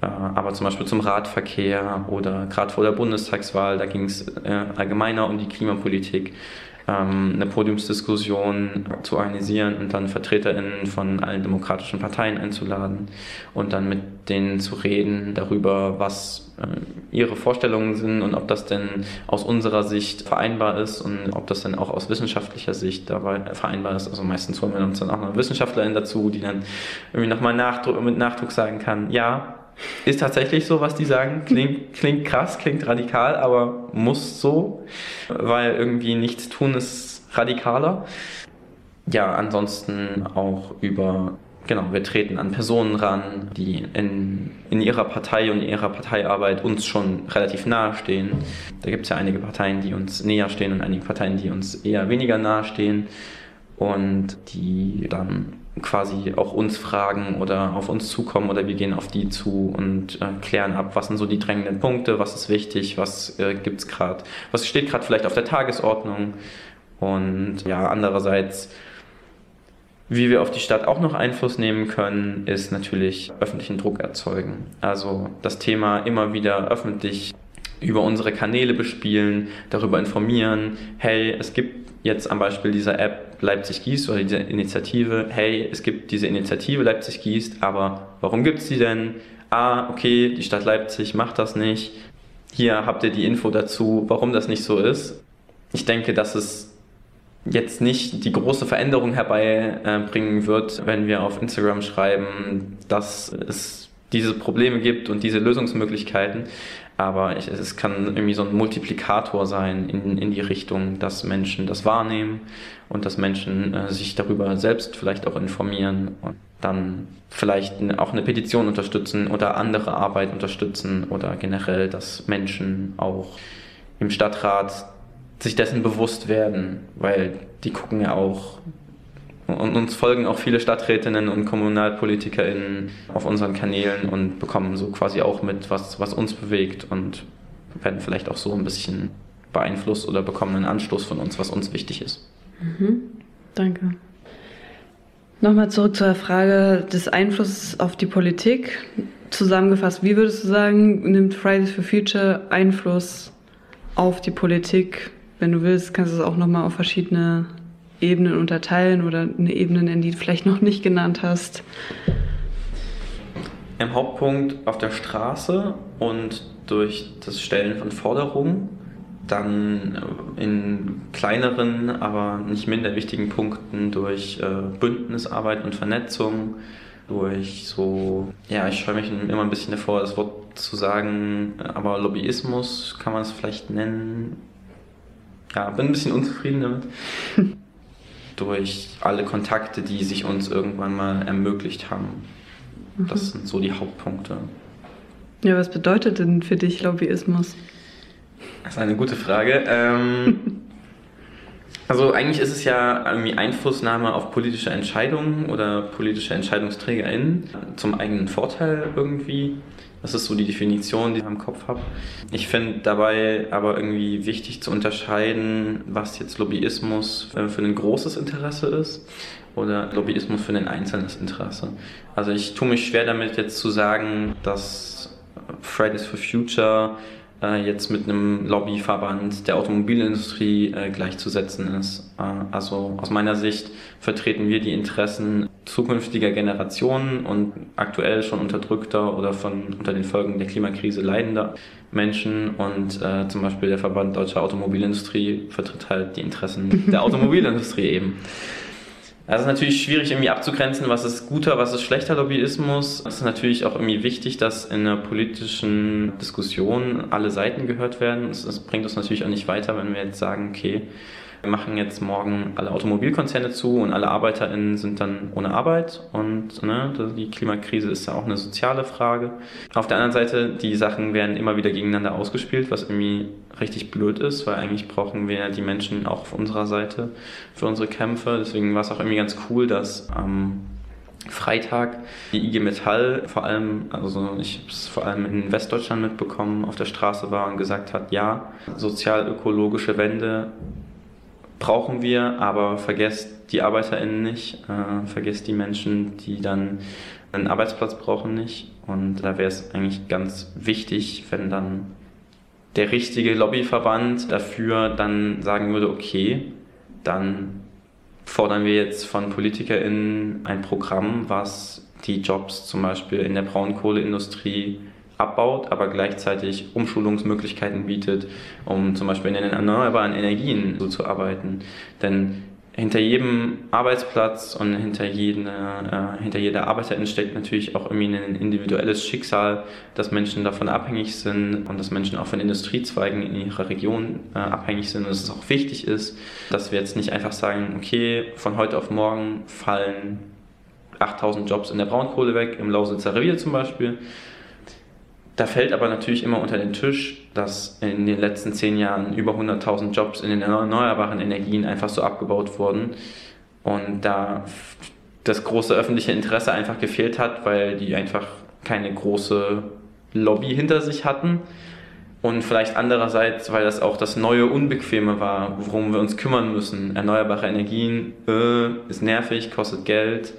Äh, aber zum Beispiel zum Radverkehr oder gerade vor der Bundestagswahl, da ging es äh, allgemeiner um die Klimapolitik. Ähm, eine Podiumsdiskussion zu organisieren und dann VertreterInnen von allen demokratischen Parteien einzuladen und dann mit denen zu reden darüber, was äh, ihre Vorstellungen sind und ob das denn aus unserer Sicht vereinbar ist und ob das denn auch aus wissenschaftlicher Sicht dabei vereinbar ist. Also meistens holen wir uns dann auch noch Wissenschaftlerin dazu, die dann irgendwie nochmal Nachdruck, mit Nachdruck sagen kann, ja, ist tatsächlich so, was die sagen. Klingt, klingt krass, klingt radikal, aber muss so, weil irgendwie nichts tun ist radikaler. Ja, ansonsten auch über, genau, wir treten an Personen ran, die in, in ihrer Partei und ihrer Parteiarbeit uns schon relativ nahe stehen. Da gibt es ja einige Parteien, die uns näher stehen und einige Parteien, die uns eher weniger nahe stehen und die dann quasi auch uns fragen oder auf uns zukommen oder wir gehen auf die zu und äh, klären ab, was sind so die drängenden Punkte, was ist wichtig, was äh, gibt's gerade, was steht gerade vielleicht auf der Tagesordnung und ja, andererseits wie wir auf die Stadt auch noch Einfluss nehmen können, ist natürlich öffentlichen Druck erzeugen. Also das Thema immer wieder öffentlich über unsere Kanäle bespielen, darüber informieren, hey, es gibt jetzt am Beispiel dieser App Leipzig gießt oder dieser Initiative, hey, es gibt diese Initiative Leipzig gießt, aber warum gibt es die denn? Ah, okay, die Stadt Leipzig macht das nicht. Hier habt ihr die Info dazu, warum das nicht so ist. Ich denke, dass es jetzt nicht die große Veränderung herbeibringen wird, wenn wir auf Instagram schreiben, dass es diese Probleme gibt und diese Lösungsmöglichkeiten. Aber ich, es kann irgendwie so ein Multiplikator sein in, in die Richtung, dass Menschen das wahrnehmen und dass Menschen äh, sich darüber selbst vielleicht auch informieren und dann vielleicht auch eine Petition unterstützen oder andere Arbeit unterstützen oder generell, dass Menschen auch im Stadtrat sich dessen bewusst werden, weil die gucken ja auch und uns folgen auch viele Stadträtinnen und KommunalpolitikerInnen auf unseren Kanälen und bekommen so quasi auch mit, was, was uns bewegt und werden vielleicht auch so ein bisschen beeinflusst oder bekommen einen Anstoß von uns, was uns wichtig ist. Mhm. Danke. Nochmal zurück zur Frage des Einflusses auf die Politik. Zusammengefasst, wie würdest du sagen, nimmt Fridays for Future Einfluss auf die Politik? Wenn du willst, kannst du es auch nochmal auf verschiedene Ebenen unterteilen oder eine Ebene nennen, die du vielleicht noch nicht genannt hast? Im Hauptpunkt auf der Straße und durch das Stellen von Forderungen, dann in kleineren, aber nicht minder wichtigen Punkten durch äh, Bündnisarbeit und Vernetzung, durch so, ja, ich scheue mich immer ein bisschen davor, das Wort zu sagen, aber Lobbyismus kann man es vielleicht nennen. Ja, bin ein bisschen unzufrieden damit. durch alle Kontakte, die sich uns irgendwann mal ermöglicht haben. Mhm. Das sind so die Hauptpunkte. Ja, was bedeutet denn für dich Lobbyismus? Das ist eine gute Frage. Ähm, also eigentlich ist es ja irgendwie Einflussnahme auf politische Entscheidungen oder politische EntscheidungsträgerInnen zum eigenen Vorteil irgendwie. Das ist so die Definition, die ich im Kopf habe. Ich finde dabei aber irgendwie wichtig zu unterscheiden, was jetzt Lobbyismus für ein großes Interesse ist oder Lobbyismus für ein einzelnes Interesse. Also ich tue mich schwer damit jetzt zu sagen, dass Fridays for Future äh, jetzt mit einem Lobbyverband der Automobilindustrie äh, gleichzusetzen ist. Äh, also aus meiner Sicht vertreten wir die Interessen zukünftiger Generationen und aktuell schon unterdrückter oder von unter den Folgen der Klimakrise leidender Menschen und äh, zum Beispiel der Verband Deutscher Automobilindustrie vertritt halt die Interessen der Automobilindustrie eben. Also es ist natürlich schwierig irgendwie abzugrenzen, was ist guter, was ist schlechter Lobbyismus. Es ist natürlich auch irgendwie wichtig, dass in einer politischen Diskussion alle Seiten gehört werden. Es bringt uns natürlich auch nicht weiter, wenn wir jetzt sagen, okay, wir machen jetzt morgen alle Automobilkonzerne zu und alle ArbeiterInnen sind dann ohne Arbeit und ne, die Klimakrise ist ja auch eine soziale Frage. Auf der anderen Seite, die Sachen werden immer wieder gegeneinander ausgespielt, was irgendwie richtig blöd ist, weil eigentlich brauchen wir die Menschen auch auf unserer Seite für unsere Kämpfe. Deswegen war es auch irgendwie ganz cool, dass am Freitag die IG Metall vor allem, also ich habe es vor allem in Westdeutschland mitbekommen, auf der Straße war und gesagt hat, ja, sozial-ökologische Wende brauchen wir, aber vergesst die ArbeiterInnen nicht, äh, vergesst die Menschen, die dann einen Arbeitsplatz brauchen nicht. Und da wäre es eigentlich ganz wichtig, wenn dann der richtige Lobbyverband dafür dann sagen würde, okay, dann fordern wir jetzt von PolitikerInnen ein Programm, was die Jobs zum Beispiel in der Braunkohleindustrie abbaut, aber gleichzeitig Umschulungsmöglichkeiten bietet, um zum Beispiel in den erneuerbaren Energien so zu arbeiten. Denn hinter jedem Arbeitsplatz und hinter, jede, äh, hinter jeder Arbeiterin steckt natürlich auch irgendwie ein individuelles Schicksal, dass Menschen davon abhängig sind und dass Menschen auch von Industriezweigen in ihrer Region äh, abhängig sind und dass es auch wichtig ist, dass wir jetzt nicht einfach sagen, okay, von heute auf morgen fallen 8000 Jobs in der Braunkohle weg, im Lausitzer Revier zum Beispiel, da fällt aber natürlich immer unter den Tisch, dass in den letzten zehn Jahren über 100.000 Jobs in den erneuerbaren Energien einfach so abgebaut wurden. Und da das große öffentliche Interesse einfach gefehlt hat, weil die einfach keine große Lobby hinter sich hatten. Und vielleicht andererseits, weil das auch das neue Unbequeme war, worum wir uns kümmern müssen. Erneuerbare Energien äh, ist nervig, kostet Geld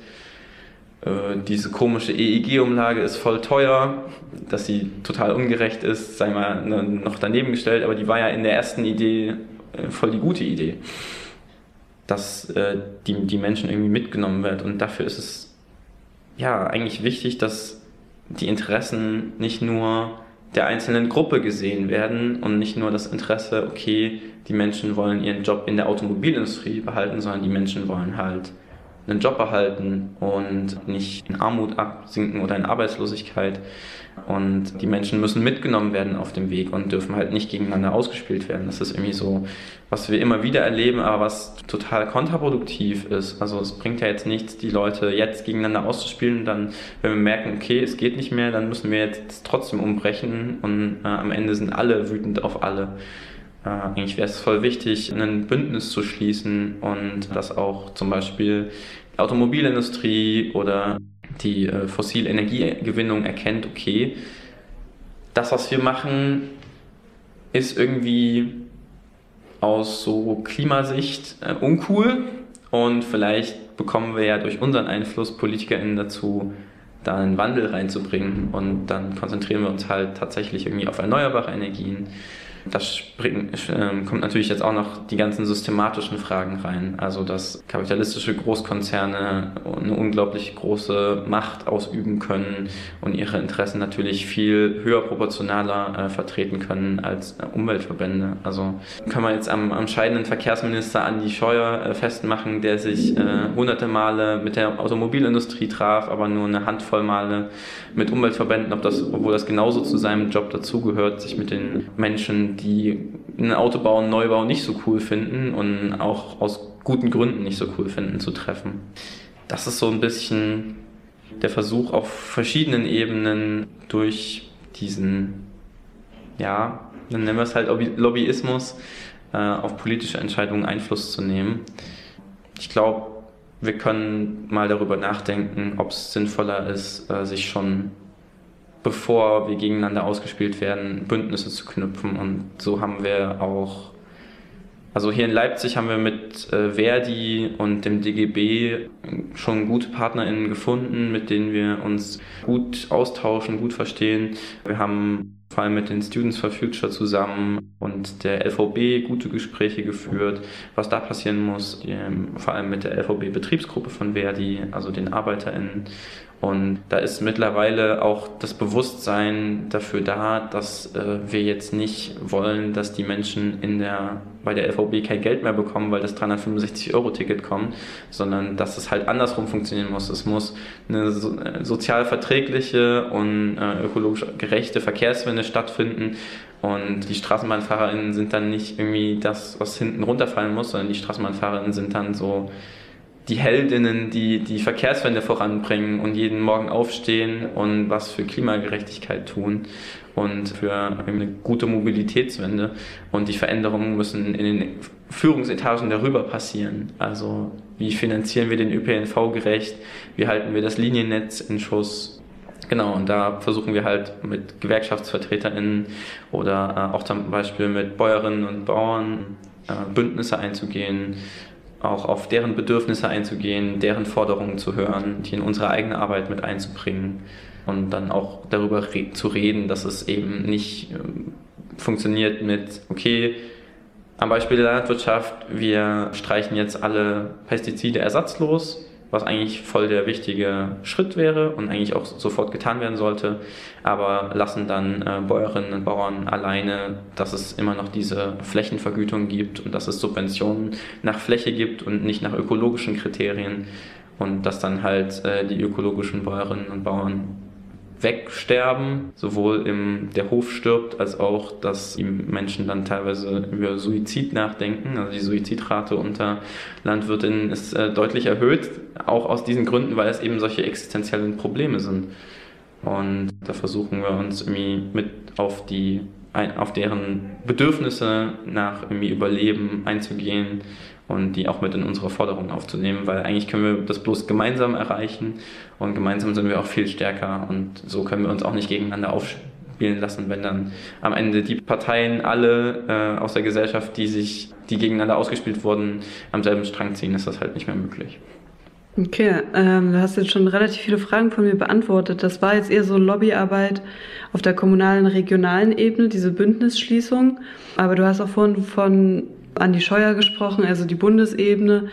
äh, diese komische EEG-Umlage ist voll teuer, dass sie total ungerecht ist, sei mal ne, noch daneben gestellt, aber die war ja in der ersten Idee äh, voll die gute Idee, dass äh, die, die Menschen irgendwie mitgenommen wird und dafür ist es ja eigentlich wichtig, dass die Interessen nicht nur der einzelnen Gruppe gesehen werden und nicht nur das Interesse, okay, die Menschen wollen ihren Job in der Automobilindustrie behalten, sondern die Menschen wollen halt einen Job erhalten und nicht in Armut absinken oder in Arbeitslosigkeit. Und die Menschen müssen mitgenommen werden auf dem Weg und dürfen halt nicht gegeneinander ausgespielt werden. Das ist irgendwie so, was wir immer wieder erleben, aber was total kontraproduktiv ist. Also es bringt ja jetzt nichts, die Leute jetzt gegeneinander auszuspielen. Dann, wenn wir merken, okay, es geht nicht mehr, dann müssen wir jetzt trotzdem umbrechen und äh, am Ende sind alle wütend auf alle. Äh, eigentlich wäre es voll wichtig, ein Bündnis zu schließen und dass auch zum Beispiel die Automobilindustrie oder die äh, fossile Energiegewinnung erkennt, okay, das, was wir machen, ist irgendwie aus so Klimasicht äh, uncool und vielleicht bekommen wir ja durch unseren Einfluss PolitikerInnen dazu, da einen Wandel reinzubringen und dann konzentrieren wir uns halt tatsächlich irgendwie auf erneuerbare Energien das spring, äh, kommt natürlich jetzt auch noch die ganzen systematischen Fragen rein. Also, dass kapitalistische Großkonzerne eine unglaublich große Macht ausüben können und ihre Interessen natürlich viel höher proportionaler äh, vertreten können als äh, Umweltverbände. Also können wir jetzt am, am scheidenden Verkehrsminister Andi Scheuer äh, festmachen, der sich äh, hunderte Male mit der Automobilindustrie traf, aber nur eine Handvoll Male mit Umweltverbänden, ob das, obwohl das genauso zu seinem Job dazugehört, sich mit den Menschen die einen Autobau und Neubau nicht so cool finden und auch aus guten Gründen nicht so cool finden, zu treffen. Das ist so ein bisschen der Versuch auf verschiedenen Ebenen durch diesen, ja, dann nennen wir es halt Lobbyismus, äh, auf politische Entscheidungen Einfluss zu nehmen. Ich glaube, wir können mal darüber nachdenken, ob es sinnvoller ist, äh, sich schon bevor wir gegeneinander ausgespielt werden, Bündnisse zu knüpfen. Und so haben wir auch, also hier in Leipzig haben wir mit äh, Verdi und dem DGB schon gute PartnerInnen gefunden, mit denen wir uns gut austauschen, gut verstehen. Wir haben vor allem mit den Students for Future zusammen und der LVB gute Gespräche geführt, was da passieren muss, vor allem mit der LVB-Betriebsgruppe von Verdi, also den ArbeiterInnen und da ist mittlerweile auch das Bewusstsein dafür da, dass äh, wir jetzt nicht wollen, dass die Menschen in der, bei der LVB kein Geld mehr bekommen, weil das 365-Euro-Ticket kommt, sondern dass es halt andersrum funktionieren muss. Es muss eine so, äh, sozial verträgliche und äh, ökologisch gerechte Verkehrswende stattfinden. Und die StraßenbahnfahrerInnen sind dann nicht irgendwie das, was hinten runterfallen muss, sondern die StraßenbahnfahrerInnen sind dann so die Heldinnen, die die Verkehrswende voranbringen und jeden Morgen aufstehen und was für Klimagerechtigkeit tun und für eine gute Mobilitätswende. Und die Veränderungen müssen in den Führungsetagen darüber passieren. Also wie finanzieren wir den ÖPNV gerecht? Wie halten wir das Liniennetz in Schuss? Genau, und da versuchen wir halt mit GewerkschaftsvertreterInnen oder äh, auch zum Beispiel mit Bäuerinnen und Bauern äh, Bündnisse einzugehen, auch auf deren Bedürfnisse einzugehen, deren Forderungen zu hören, die in unsere eigene Arbeit mit einzubringen und dann auch darüber re zu reden, dass es eben nicht äh, funktioniert mit, okay, Am Beispiel der Landwirtschaft, wir streichen jetzt alle Pestizide ersatzlos was eigentlich voll der wichtige Schritt wäre und eigentlich auch sofort getan werden sollte, aber lassen dann äh, Bäuerinnen und Bauern alleine, dass es immer noch diese Flächenvergütung gibt und dass es Subventionen nach Fläche gibt und nicht nach ökologischen Kriterien und dass dann halt äh, die ökologischen Bäuerinnen und Bauern wegsterben, sowohl im, der Hof stirbt, als auch, dass die Menschen dann teilweise über Suizid nachdenken. Also die Suizidrate unter Landwirtinnen ist äh, deutlich erhöht, auch aus diesen Gründen, weil es eben solche existenziellen Probleme sind. Und da versuchen wir uns irgendwie mit auf die auf deren Bedürfnisse nach irgendwie Überleben einzugehen und die auch mit in unsere Forderungen aufzunehmen, weil eigentlich können wir das bloß gemeinsam erreichen und gemeinsam sind wir auch viel stärker und so können wir uns auch nicht gegeneinander aufspielen lassen, wenn dann am Ende die Parteien alle äh, aus der Gesellschaft, die sich, die gegeneinander ausgespielt wurden, am selben Strang ziehen, ist das halt nicht mehr möglich. Okay, ähm, du hast jetzt schon relativ viele Fragen von mir beantwortet. Das war jetzt eher so Lobbyarbeit auf der kommunalen, regionalen Ebene, diese Bündnisschließung. Aber du hast auch vorhin von Andi Scheuer gesprochen, also die Bundesebene,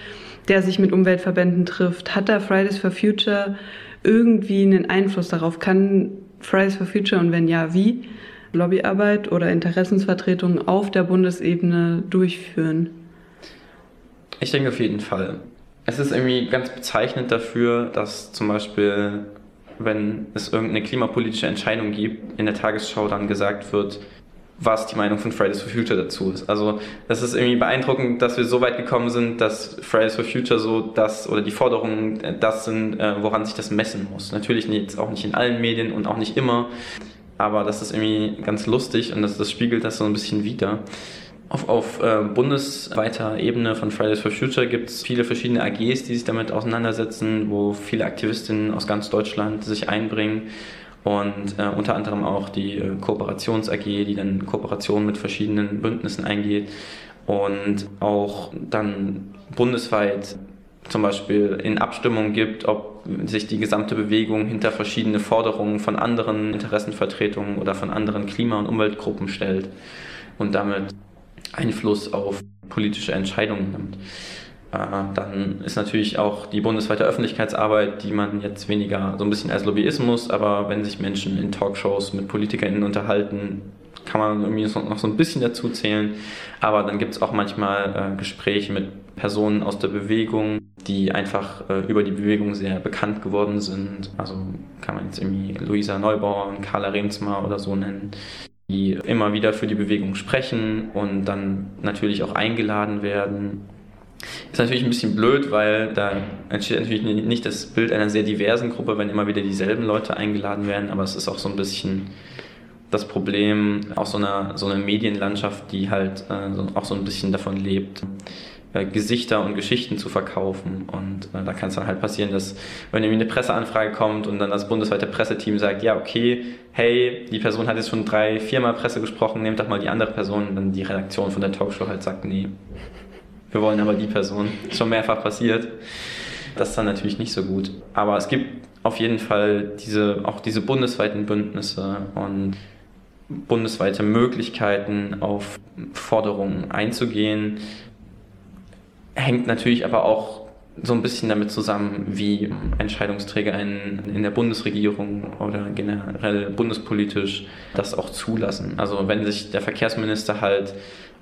der sich mit Umweltverbänden trifft. Hat da Fridays for Future irgendwie einen Einfluss darauf? Kann Fridays for Future und wenn ja, wie Lobbyarbeit oder Interessensvertretungen auf der Bundesebene durchführen? Ich denke auf jeden Fall. Es ist irgendwie ganz bezeichnend dafür, dass zum Beispiel, wenn es irgendeine klimapolitische Entscheidung gibt, in der Tagesschau dann gesagt wird, was die Meinung von Fridays for Future dazu ist. Also das ist irgendwie beeindruckend, dass wir so weit gekommen sind, dass Fridays for Future so das oder die Forderungen äh, das sind, äh, woran sich das messen muss. Natürlich jetzt auch nicht in allen Medien und auch nicht immer, aber das ist irgendwie ganz lustig und das, das spiegelt das so ein bisschen wider. Auf, auf äh, bundesweiter Ebene von Fridays for Future gibt es viele verschiedene AGs, die sich damit auseinandersetzen, wo viele Aktivistinnen aus ganz Deutschland sich einbringen und äh, unter anderem auch die äh, Kooperations AG, die dann Kooperationen mit verschiedenen Bündnissen eingeht und auch dann bundesweit zum Beispiel in Abstimmung gibt, ob sich die gesamte Bewegung hinter verschiedene Forderungen von anderen Interessenvertretungen oder von anderen Klima- und Umweltgruppen stellt und damit Einfluss auf politische Entscheidungen nimmt. Äh, dann ist natürlich auch die bundesweite Öffentlichkeitsarbeit, die man jetzt weniger so ein bisschen als Lobbyismus, aber wenn sich Menschen in Talkshows mit PolitikerInnen unterhalten, kann man irgendwie noch so ein bisschen dazu zählen. Aber dann gibt es auch manchmal äh, Gespräche mit Personen aus der Bewegung, die einfach äh, über die Bewegung sehr bekannt geworden sind. Also kann man jetzt irgendwie Luisa Neubauer und Carla Remsmar oder so nennen, die immer wieder für die Bewegung sprechen und dann natürlich auch eingeladen werden ist natürlich ein bisschen blöd, weil da entsteht natürlich nicht das Bild einer sehr diversen Gruppe, wenn immer wieder dieselben Leute eingeladen werden, aber es ist auch so ein bisschen das Problem, auch so einer, so einer Medienlandschaft, die halt äh, auch so ein bisschen davon lebt, äh, Gesichter und Geschichten zu verkaufen. Und äh, da kann es dann halt passieren, dass wenn irgendwie eine Presseanfrage kommt und dann das bundesweite Presseteam sagt, ja, okay, hey, die Person hat jetzt schon drei, viermal Presse gesprochen, nehmt doch mal die andere Person, und dann die Redaktion von der Talkshow halt sagt, nee, wir wollen aber die Person. Schon mehrfach passiert. Das ist dann natürlich nicht so gut. Aber es gibt auf jeden Fall diese, auch diese bundesweiten Bündnisse und bundesweite Möglichkeiten auf Forderungen einzugehen. Hängt natürlich aber auch so ein bisschen damit zusammen, wie Entscheidungsträger in, in der Bundesregierung oder generell bundespolitisch das auch zulassen. Also wenn sich der Verkehrsminister halt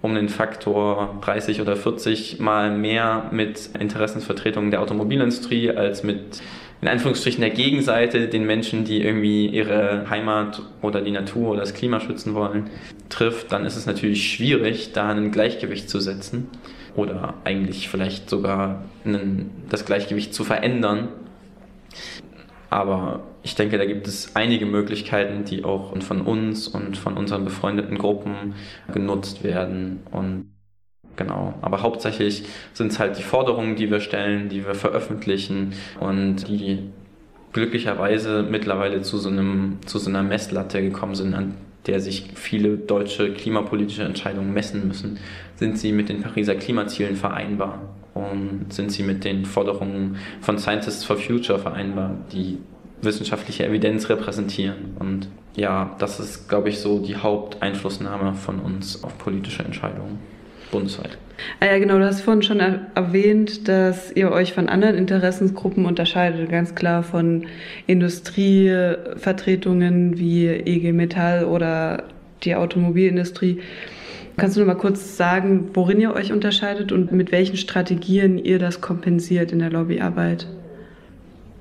um den Faktor 30 oder 40 mal mehr mit Interessensvertretungen der Automobilindustrie als mit in Anführungsstrichen der Gegenseite, den Menschen, die irgendwie ihre Heimat oder die Natur oder das Klima schützen wollen, trifft, dann ist es natürlich schwierig, da ein Gleichgewicht zu setzen oder eigentlich vielleicht sogar einen, das Gleichgewicht zu verändern. Aber ich denke, da gibt es einige Möglichkeiten, die auch von uns und von unseren befreundeten Gruppen genutzt werden. Und genau, aber hauptsächlich sind es halt die Forderungen, die wir stellen, die wir veröffentlichen und die glücklicherweise mittlerweile zu so, einem, zu so einer Messlatte gekommen sind, an der sich viele deutsche klimapolitische Entscheidungen messen müssen. Sind sie mit den Pariser Klimazielen vereinbar? Und sind sie mit den Forderungen von Scientists for Future vereinbar, die wissenschaftliche Evidenz repräsentieren. Und ja, das ist, glaube ich, so die Haupteinflussnahme von uns auf politische Entscheidungen. bundesweit. Ah ja, genau, du hast vorhin schon erwähnt, dass ihr euch von anderen Interessensgruppen unterscheidet, ganz klar von Industrievertretungen wie EG Metall oder die Automobilindustrie. Kannst du noch mal kurz sagen, worin ihr euch unterscheidet und mit welchen Strategien ihr das kompensiert in der Lobbyarbeit?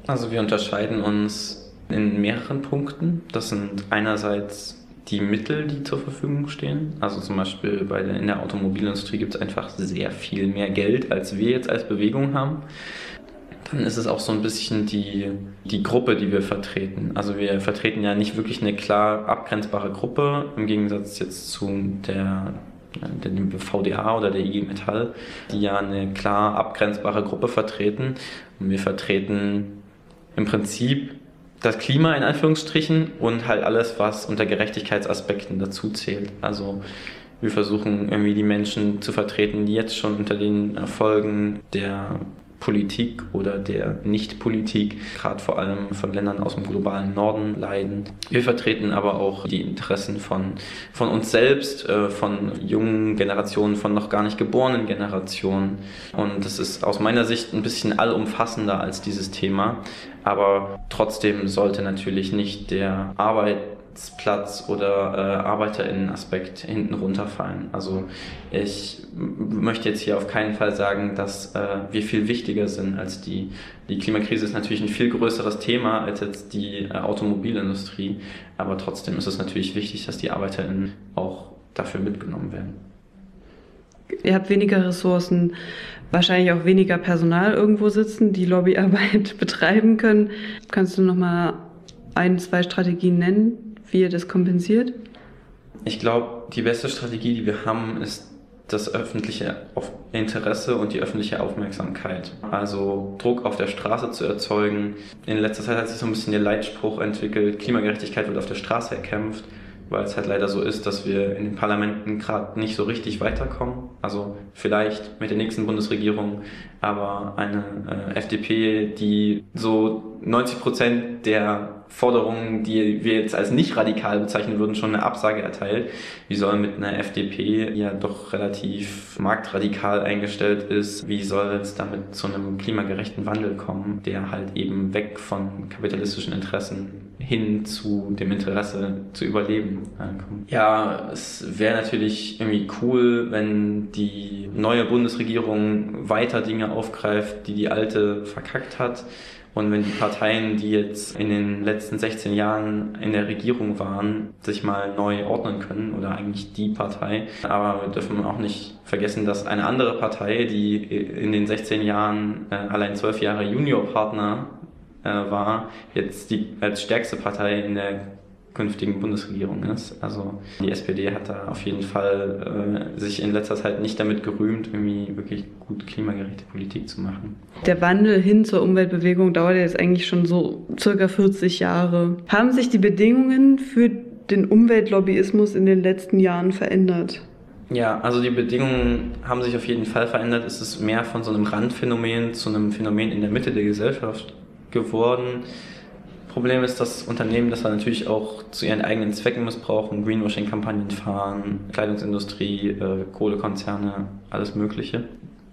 Also wir unterscheiden uns in mehreren Punkten. Das sind einerseits die Mittel, die zur Verfügung stehen. Also zum Beispiel bei der, in der Automobilindustrie gibt es einfach sehr viel mehr Geld, als wir jetzt als Bewegung haben. Dann ist es auch so ein bisschen die, die Gruppe, die wir vertreten. Also wir vertreten ja nicht wirklich eine klar abgrenzbare Gruppe, im Gegensatz jetzt zu der dem VDA oder der IG Metall, die ja eine klar abgrenzbare Gruppe vertreten. Und wir vertreten im Prinzip das Klima in Anführungsstrichen und halt alles, was unter Gerechtigkeitsaspekten dazu zählt. Also wir versuchen irgendwie die Menschen zu vertreten, die jetzt schon unter den Erfolgen der Politik oder der Nicht-Politik, gerade vor allem von Ländern aus dem globalen Norden leiden. Wir vertreten aber auch die Interessen von, von uns selbst, äh, von jungen Generationen, von noch gar nicht geborenen Generationen. Und das ist aus meiner Sicht ein bisschen allumfassender als dieses Thema. Aber trotzdem sollte natürlich nicht der Arbeit Arbeitsplatz oder äh, ArbeiterInnen-Aspekt hinten runterfallen. Also ich möchte jetzt hier auf keinen Fall sagen, dass äh, wir viel wichtiger sind als die. Die Klimakrise ist natürlich ein viel größeres Thema als jetzt die äh, Automobilindustrie, aber trotzdem ist es natürlich wichtig, dass die ArbeiterInnen auch dafür mitgenommen werden. Ihr habt weniger Ressourcen, wahrscheinlich auch weniger Personal irgendwo sitzen, die Lobbyarbeit betreiben können. Kannst du noch mal ein, zwei Strategien nennen, wie ihr das kompensiert? Ich glaube, die beste Strategie, die wir haben, ist das öffentliche Interesse und die öffentliche Aufmerksamkeit. Also Druck auf der Straße zu erzeugen. In letzter Zeit hat sich so ein bisschen der Leitspruch entwickelt, Klimagerechtigkeit wird auf der Straße erkämpft, weil es halt leider so ist, dass wir in den Parlamenten gerade nicht so richtig weiterkommen. Also vielleicht mit der nächsten Bundesregierung, aber eine äh, FDP, die so 90 Prozent der Forderungen, die wir jetzt als nicht radikal bezeichnen würden, schon eine Absage erteilt. Wie soll mit einer FDP, die ja doch relativ marktradikal eingestellt ist, wie soll es damit zu einem klimagerechten Wandel kommen, der halt eben weg von kapitalistischen Interessen hin zu dem Interesse zu überleben kommt. Ja, es wäre natürlich irgendwie cool, wenn die neue Bundesregierung weiter Dinge aufgreift, die die alte verkackt hat und wenn die Parteien, die jetzt in den letzten 16 Jahren in der Regierung waren, sich mal neu ordnen können, oder eigentlich die Partei. Aber wir dürfen auch nicht vergessen, dass eine andere Partei, die in den 16 Jahren äh, allein 12 Jahre Juniorpartner äh, war, jetzt die als stärkste Partei in der künftigen Bundesregierung ist. Also die SPD hat da auf jeden Fall äh, sich in letzter Zeit nicht damit gerühmt, irgendwie wirklich gut klimagerechte Politik zu machen. Der Wandel hin zur Umweltbewegung dauert jetzt eigentlich schon so circa 40 Jahre. Haben sich die Bedingungen für den Umweltlobbyismus in den letzten Jahren verändert? Ja, also die Bedingungen haben sich auf jeden Fall verändert. Es ist mehr von so einem Randphänomen zu einem Phänomen in der Mitte der Gesellschaft geworden. Problem ist, dass Unternehmen das dann natürlich auch zu ihren eigenen Zwecken missbrauchen, Greenwashing-Kampagnen fahren, Kleidungsindustrie, äh, Kohlekonzerne, alles Mögliche.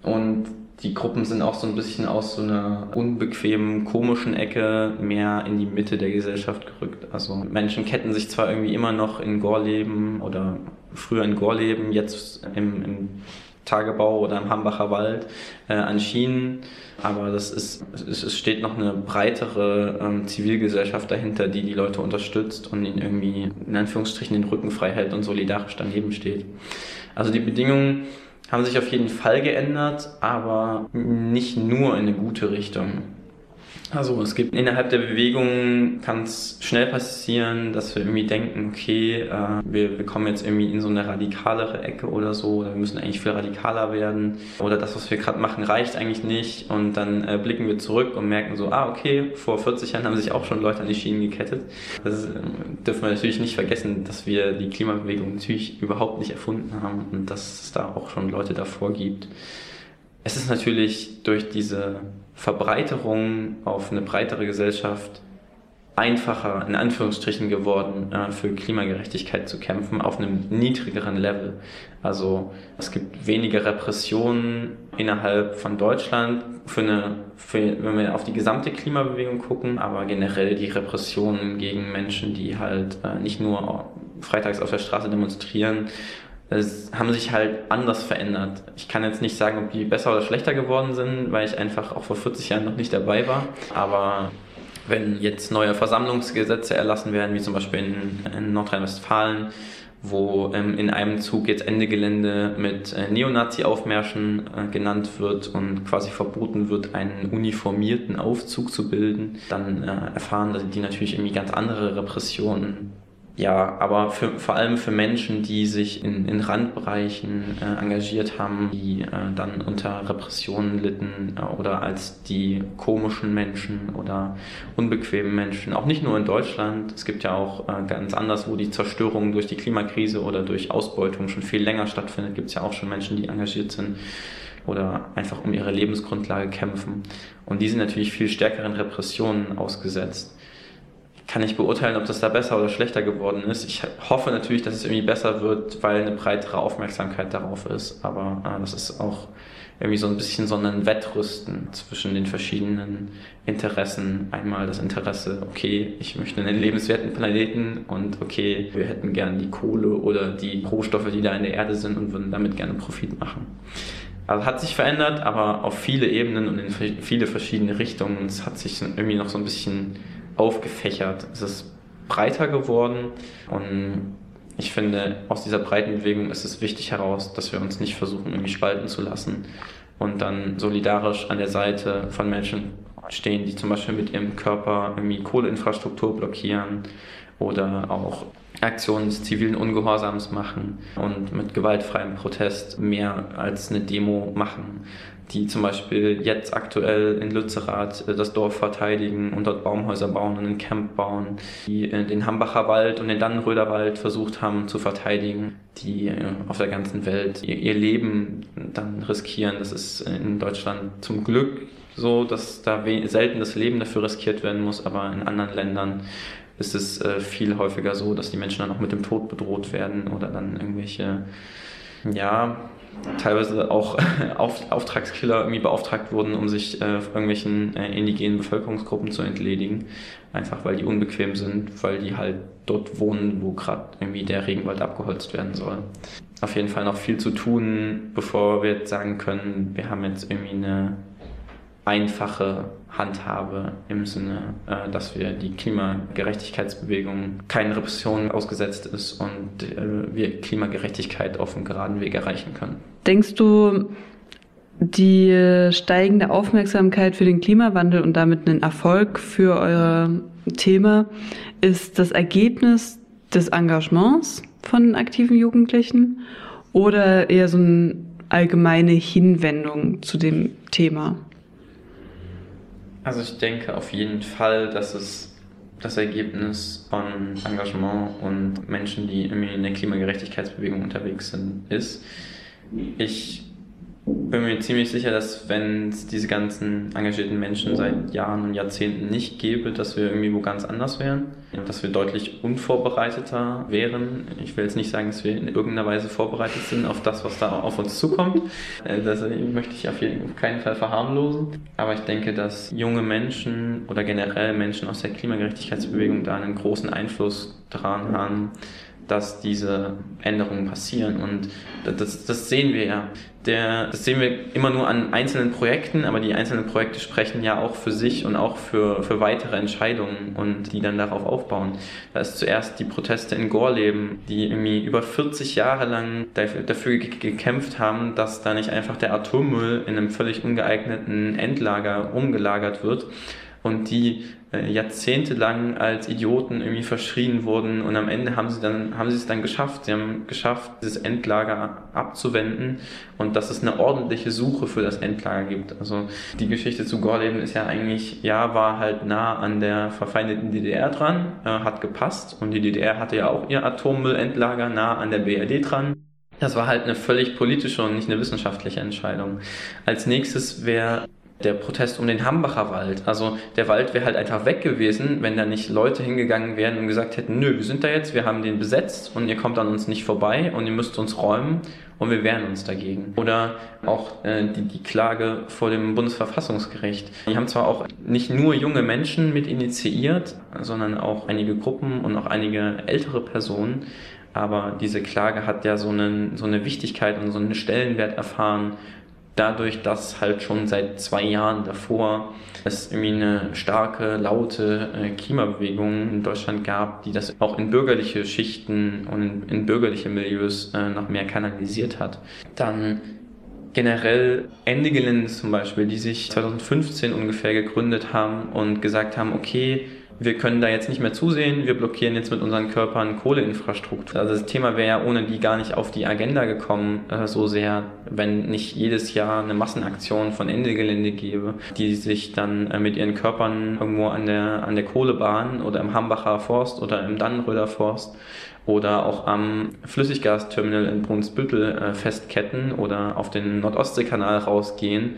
Und die Gruppen sind auch so ein bisschen aus so einer unbequemen, komischen Ecke mehr in die Mitte der Gesellschaft gerückt. Also Menschen ketten sich zwar irgendwie immer noch in Gorleben oder früher in Gorleben, jetzt im, im Tagebau oder im Hambacher Wald äh, an Schienen. Aber das ist, es, es steht noch eine breitere ähm, Zivilgesellschaft dahinter, die die Leute unterstützt und ihnen irgendwie in Anführungsstrichen den Rücken frei hält und solidarisch daneben steht. Also die Bedingungen haben sich auf jeden Fall geändert, aber nicht nur in eine gute Richtung. Also es gibt innerhalb der Bewegung kann es schnell passieren, dass wir irgendwie denken, okay, äh, wir, wir kommen jetzt irgendwie in so eine radikalere Ecke oder so, oder wir müssen eigentlich viel radikaler werden, oder das, was wir gerade machen, reicht eigentlich nicht. Und dann äh, blicken wir zurück und merken so, ah, okay, vor 40 Jahren haben sich auch schon Leute an die Schienen gekettet. Das äh, dürfen wir natürlich nicht vergessen, dass wir die Klimabewegung natürlich überhaupt nicht erfunden haben und dass es da auch schon Leute davor gibt. Es ist natürlich durch diese Verbreiterung auf eine breitere Gesellschaft einfacher, in Anführungsstrichen geworden, äh, für Klimagerechtigkeit zu kämpfen, auf einem niedrigeren Level. Also es gibt weniger Repressionen innerhalb von Deutschland, für eine, für, wenn wir auf die gesamte Klimabewegung gucken, aber generell die Repressionen gegen Menschen, die halt äh, nicht nur freitags auf der Straße demonstrieren, haben sich halt anders verändert. Ich kann jetzt nicht sagen, ob die besser oder schlechter geworden sind, weil ich einfach auch vor 40 Jahren noch nicht dabei war. Aber wenn jetzt neue Versammlungsgesetze erlassen werden, wie zum Beispiel in, in Nordrhein-Westfalen, wo ähm, in einem Zug jetzt Ende Gelände mit äh, Neonazi-Aufmärschen äh, genannt wird und quasi verboten wird, einen uniformierten Aufzug zu bilden, dann äh, erfahren die natürlich irgendwie ganz andere Repressionen ja, aber für, vor allem für Menschen, die sich in, in Randbereichen äh, engagiert haben, die äh, dann unter Repressionen litten äh, oder als die komischen Menschen oder unbequemen Menschen, auch nicht nur in Deutschland, es gibt ja auch äh, ganz anders, wo die Zerstörung durch die Klimakrise oder durch Ausbeutung schon viel länger stattfindet, gibt es ja auch schon Menschen, die engagiert sind oder einfach um ihre Lebensgrundlage kämpfen. Und die sind natürlich viel stärkeren Repressionen ausgesetzt kann ich beurteilen, ob das da besser oder schlechter geworden ist. Ich hoffe natürlich, dass es irgendwie besser wird, weil eine breitere Aufmerksamkeit darauf ist. Aber äh, das ist auch irgendwie so ein bisschen so ein Wettrüsten zwischen den verschiedenen Interessen. Einmal das Interesse, okay, ich möchte einen lebenswerten Planeten und okay, wir hätten gern die Kohle oder die Rohstoffe, die da in der Erde sind und würden damit gerne Profit machen. Also hat sich verändert, aber auf viele Ebenen und in viele verschiedene Richtungen. Es hat sich irgendwie noch so ein bisschen aufgefächert. Es ist breiter geworden und ich finde, aus dieser breiten Bewegung ist es wichtig heraus, dass wir uns nicht versuchen, irgendwie spalten zu lassen und dann solidarisch an der Seite von Menschen stehen, die zum Beispiel mit ihrem Körper irgendwie Kohleinfrastruktur blockieren oder auch Aktionen des zivilen Ungehorsams machen und mit gewaltfreiem Protest mehr als eine Demo machen die zum Beispiel jetzt aktuell in Lützerath äh, das Dorf verteidigen und dort Baumhäuser bauen und ein Camp bauen, die äh, den Hambacher Wald und den Dannenröder Wald versucht haben zu verteidigen, die äh, auf der ganzen Welt ihr Leben dann riskieren. Das ist in Deutschland zum Glück so, dass da selten das Leben dafür riskiert werden muss, aber in anderen Ländern ist es viel häufiger so, dass die Menschen dann auch mit dem Tod bedroht werden oder dann irgendwelche ja, teilweise auch Auf Auftragskiller irgendwie beauftragt wurden, um sich äh, irgendwelchen äh, indigenen Bevölkerungsgruppen zu entledigen. Einfach weil die unbequem sind, weil die halt dort wohnen, wo gerade irgendwie der Regenwald abgeholzt werden soll. Auf jeden Fall noch viel zu tun, bevor wir jetzt sagen können, wir haben jetzt irgendwie eine einfache Handhabe im Sinne, äh, dass wir die Klimagerechtigkeitsbewegung keinen Repressionen ausgesetzt ist und äh, wir Klimagerechtigkeit auf dem geraden Weg erreichen können. Denkst du, die steigende Aufmerksamkeit für den Klimawandel und damit ein Erfolg für euer Thema ist das Ergebnis des Engagements von aktiven Jugendlichen oder eher so eine allgemeine Hinwendung zu dem Thema? Also ich denke auf jeden Fall, dass es das Ergebnis von Engagement und Menschen, die irgendwie in der Klimagerechtigkeitsbewegung unterwegs sind, ist. Ich bin mir ziemlich sicher, dass wenn es diese ganzen engagierten Menschen seit Jahren und Jahrzehnten nicht gäbe, dass wir irgendwie wo ganz anders wären, dass wir deutlich unvorbereiteter wären. Ich will jetzt nicht sagen, dass wir in irgendeiner Weise vorbereitet sind auf das, was da auf uns zukommt. Äh, das möchte ich auf jeden keinen Fall verharmlosen. Aber ich denke, dass junge Menschen oder generell Menschen aus der Klimagerechtigkeitsbewegung da einen großen Einfluss daran haben, dass diese Änderungen passieren. Und das, das sehen wir ja. Der, das sehen wir immer nur an einzelnen Projekten, aber die einzelnen Projekte sprechen ja auch für sich und auch für, für weitere Entscheidungen und die dann darauf aufbauen. Da ist zuerst die Proteste in Gorleben, die irgendwie über 40 Jahre lang dafür, dafür gekämpft haben, dass da nicht einfach der Atommüll in einem völlig ungeeigneten Endlager umgelagert wird und die äh, jahrzehntelang als Idioten irgendwie verschrien wurden und am Ende haben sie dann haben sie es dann geschafft. Sie haben geschafft, dieses Endlager abzuwenden und dass es eine ordentliche Suche für das Endlager gibt. Also die Geschichte zu Gorleben ist ja eigentlich, ja, war halt nah an der verfeindeten DDR dran, äh, hat gepasst und die DDR hatte ja auch ihr Atommüllendlager nah an der BRD dran. Das war halt eine völlig politische und nicht eine wissenschaftliche Entscheidung. Als nächstes wäre der Protest um den Hambacher Wald. Also der Wald wäre halt einfach weg gewesen, wenn da nicht Leute hingegangen wären und gesagt hätten, nö, wir sind da jetzt, wir haben den besetzt und ihr kommt an uns nicht vorbei und ihr müsst uns räumen und wir wehren uns dagegen. Oder auch äh, die, die Klage vor dem Bundesverfassungsgericht. Die haben zwar auch nicht nur junge Menschen mit initiiert, sondern auch einige Gruppen und auch einige ältere Personen. Aber diese Klage hat ja so, einen, so eine Wichtigkeit und so einen Stellenwert erfahren dadurch, dass halt schon seit zwei Jahren davor es irgendwie eine starke, laute äh, Klimabewegung in Deutschland gab, die das auch in bürgerliche Schichten und in, bürgerliche Milieus äh, noch mehr kanalisiert hat. Dann generell Ende Gelände zum Beispiel, die sich 2015 ungefähr gegründet haben und gesagt haben, okay, wir können da jetzt nicht mehr zusehen, wir blockieren jetzt mit unseren Körpern Kohleinfrastruktur. Also das Thema wäre ja ohne die gar nicht auf die Agenda gekommen, äh, so sehr, wenn nicht jedes Jahr eine Massenaktion von Ende Gelände gäbe, die sich dann äh, mit ihren Körpern irgendwo an der, an der Kohlebahn oder im Hambacher Forst oder im Dannenröder Forst oder auch am Flüssiggasterminal in Brunsbüttel äh, festketten oder auf den Nordostseekanal rausgehen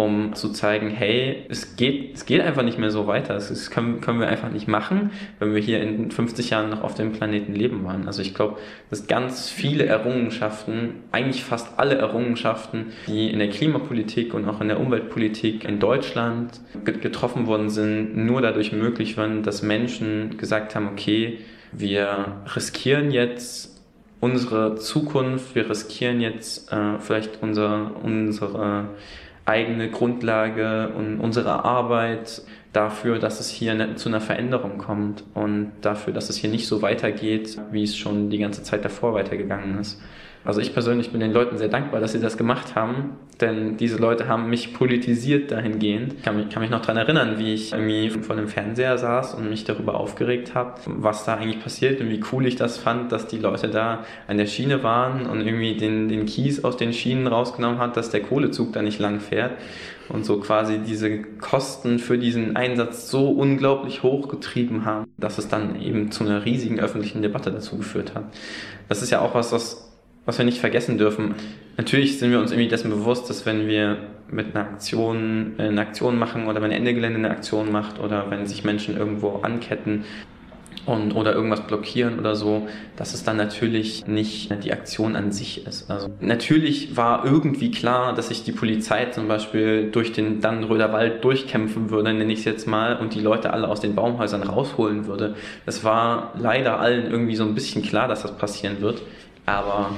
um zu zeigen, hey, es geht, es geht einfach nicht mehr so weiter. Das können, können wir einfach nicht machen, wenn wir hier in 50 Jahren noch auf dem Planeten leben wollen. Also ich glaube, dass ganz viele Errungenschaften, eigentlich fast alle Errungenschaften, die in der Klimapolitik und auch in der Umweltpolitik in Deutschland getroffen worden sind, nur dadurch möglich waren, dass Menschen gesagt haben, okay, wir riskieren jetzt unsere Zukunft, wir riskieren jetzt äh, vielleicht unser, unsere eigene Grundlage und unsere Arbeit dafür, dass es hier ne, zu einer Veränderung kommt und dafür, dass es hier nicht so weitergeht, wie es schon die ganze Zeit davor weitergegangen ist. Also ich persönlich bin den Leuten sehr dankbar, dass sie das gemacht haben, denn diese Leute haben mich politisiert dahingehend. Ich kann mich, kann mich noch daran erinnern, wie ich irgendwie vor dem Fernseher saß und mich darüber aufgeregt habe, was da eigentlich passiert und wie cool ich das fand, dass die Leute da an der Schiene waren und irgendwie den, den Kies aus den Schienen rausgenommen hat, dass der Kohlezug da nicht lang fährt und so quasi diese Kosten für diesen Einsatz so unglaublich hoch getrieben haben, dass es dann eben zu einer riesigen öffentlichen Debatte dazu geführt hat. Das ist ja auch was, was was wir nicht vergessen dürfen. Natürlich sind wir uns irgendwie dessen bewusst, dass wenn wir mit einer Aktion äh, eine Aktion machen oder wenn Ende Gelände eine Aktion macht oder wenn sich Menschen irgendwo anketten und oder irgendwas blockieren oder so, dass es dann natürlich nicht die Aktion an sich ist. Also natürlich war irgendwie klar, dass sich die Polizei zum Beispiel durch den Dannenröder Wald durchkämpfen würde, nenne ich es jetzt mal, und die Leute alle aus den Baumhäusern rausholen würde. Es war leider allen irgendwie so ein bisschen klar, dass das passieren wird aber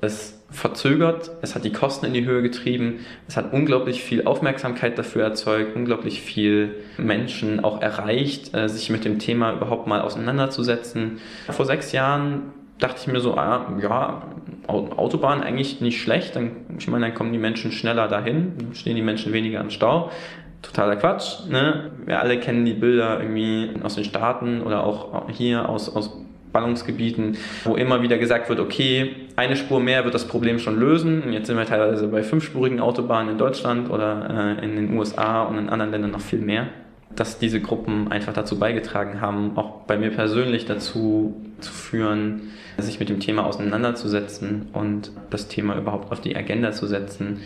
es verzögert, es hat die Kosten in die Höhe getrieben, es hat unglaublich viel Aufmerksamkeit dafür erzeugt, unglaublich viel Menschen auch erreicht, äh, sich mit dem Thema überhaupt mal auseinanderzusetzen. Vor sechs Jahren dachte ich mir so, ah, ja, Autobahn eigentlich nicht schlecht, dann, ich meine, dann kommen die Menschen schneller dahin, stehen die Menschen weniger im Stau. Totaler Quatsch, ne? Wir alle kennen die Bilder irgendwie aus den Staaten oder auch hier aus, aus Ballungsgebieten, wo immer wieder gesagt wird, okay, eine Spur mehr wird das Problem schon lösen. Und jetzt sind wir teilweise bei fünfspurigen Autobahnen in Deutschland oder äh, in den USA und in anderen Ländern noch viel mehr. Dass diese Gruppen einfach dazu beigetragen haben, auch bei mir persönlich dazu zu führen, sich mit dem Thema auseinanderzusetzen und das Thema überhaupt auf die Agenda zu setzen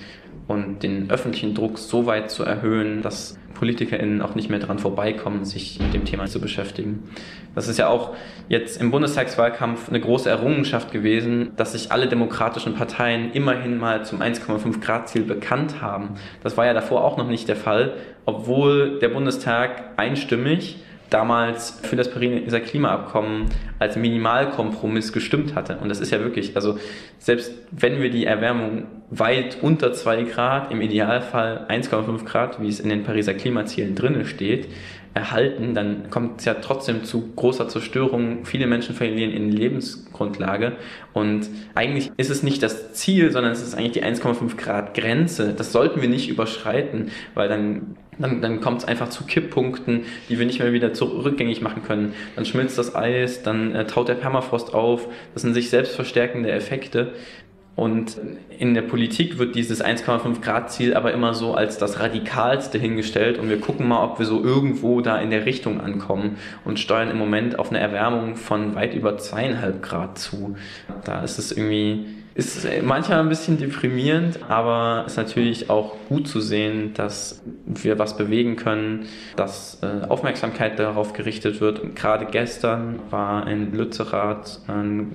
und den öffentlichen Druck so weit zu erhöhen, dass PolitikerInnen auch nicht mehr daran vorbeikommen, sich mit dem Thema zu beschäftigen. Das ist ja auch jetzt im Bundestagswahlkampf eine große Errungenschaft gewesen, dass sich alle demokratischen Parteien immerhin mal zum 1,5 Grad Ziel bekannt haben. Das war ja davor auch noch nicht der Fall, obwohl der Bundestag einstimmig damals für das Pariser Klimaabkommen als Minimalkompromiss gestimmt hatte. Und das ist ja wirklich, also selbst wenn wir die Erwärmung weit unter 2 Grad, im Idealfall 1,5 Grad, wie es in den Pariser Klimazielen drinne steht, erhalten, dann kommt es ja trotzdem zu großer Zerstörung. Viele Menschen verlieren ihre Lebensgrundlage. Und eigentlich ist es nicht das Ziel, sondern es ist eigentlich die 1,5 Grad Grenze. Das sollten wir nicht überschreiten, weil dann, dann, dann kommt es einfach zu Kipppunkten, die wir nicht mehr wieder rückgängig machen können. Dann schmilzt das Eis, dann äh, taut der Permafrost auf. Das sind sich selbst verstärkende Effekte. Und in der Politik wird dieses 1,5 Grad Ziel aber immer so als das radikalste hingestellt und wir gucken mal, ob wir so irgendwo da in der Richtung ankommen und steuern im Moment auf eine Erwärmung von weit über zweieinhalb Grad zu. Da ist es irgendwie Ist manchmal ein bisschen deprimierend, aber ist natürlich auch gut zu sehen, dass wir was bewegen können, dass äh, Aufmerksamkeit darauf gerichtet wird. Und gerade gestern war in Lützerath ein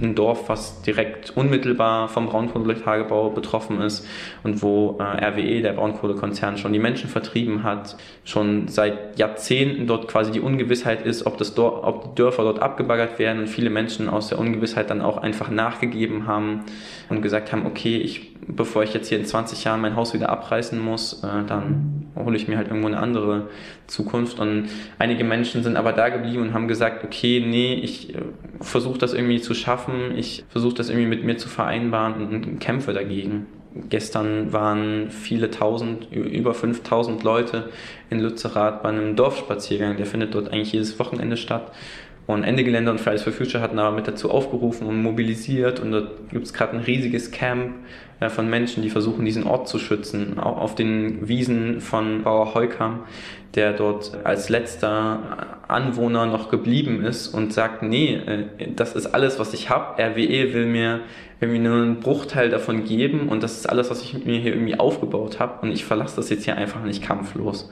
ein Dorf, was direkt unmittelbar vom Braunkohletagebau betroffen ist und wo äh, RWE, der Braunkohlekonzern, schon die Menschen vertrieben hat, schon seit Jahrzehnten dort quasi die Ungewissheit ist, ob, das Dor ob die Dörfer dort abgebaggert werden und viele Menschen aus der Ungewissheit dann auch einfach nachgegeben haben und gesagt haben, okay, ich, bevor ich jetzt hier in 20 Jahren mein Haus wieder abreißen muss, äh, dann hole ich mir halt irgendwo eine andere Zukunft. Und einige Menschen sind aber da geblieben und haben gesagt, okay, nee, ich äh, versuche das irgendwie zu schaffen, ich versuche das irgendwie mit mir zu vereinbaren und kämpfe dagegen. Gestern waren viele tausend, über 5000 Leute in Lützerath bei einem Dorfspaziergang. Der findet dort eigentlich jedes Wochenende statt. Und Ende Gelände und Fridays for Future hatten aber mit dazu aufgerufen und mobilisiert. Und dort gibt es gerade ein riesiges Camp äh, von Menschen, die versuchen, diesen Ort zu schützen. Auch auf den Wiesen von Bauer Heukam, der dort als letzter Anwohner noch geblieben ist und sagt, nee, äh, das ist alles, was ich habe. RWE will mir irgendwie nur einen Bruchteil davon geben und das ist alles, was ich mir hier irgendwie aufgebaut habe und ich verlasse das jetzt hier einfach nicht kampflos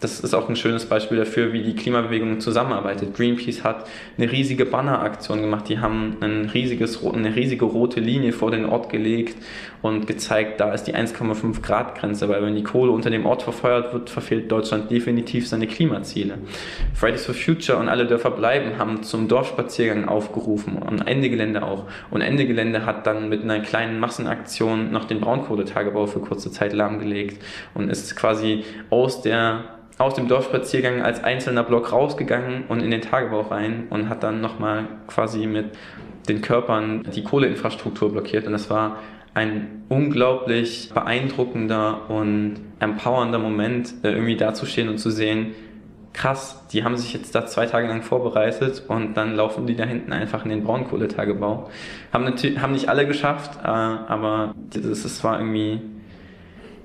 das ist auch ein schönes Beispiel dafür, wie die Klimabewegung zusammenarbeitet. Greenpeace hat eine riesige Banneraktion gemacht. Die haben ein riesiges, eine riesige rote Linie vor den Ort gelegt und gezeigt, da ist die 1,5 Grad Grenze, weil wenn die Kohle unter dem Ort verfeuert wird, verfehlt Deutschland definitiv seine Klimaziele. Fridays for Future und alle Dörfer bleiben haben zum Dorfspaziergang aufgerufen und Ende Gelände auch. Und Ende Gelände hat dann mit einer kleinen Massenaktion noch den Braunkohletagebau für kurze Zeit lahmgelegt und ist quasi aus der aus dem Dorfspaziergang als einzelner Block rausgegangen und in den Tagebau rein und hat dann nochmal quasi mit den Körpern die Kohleinfrastruktur blockiert. Und das war ein unglaublich beeindruckender und empowernder Moment, äh, irgendwie dazustehen und zu sehen, krass, die haben sich jetzt da zwei Tage lang vorbereitet und dann laufen die da hinten einfach in den Braunkohletagebau. Haben, natürlich, haben nicht alle geschafft, äh, aber das, das war irgendwie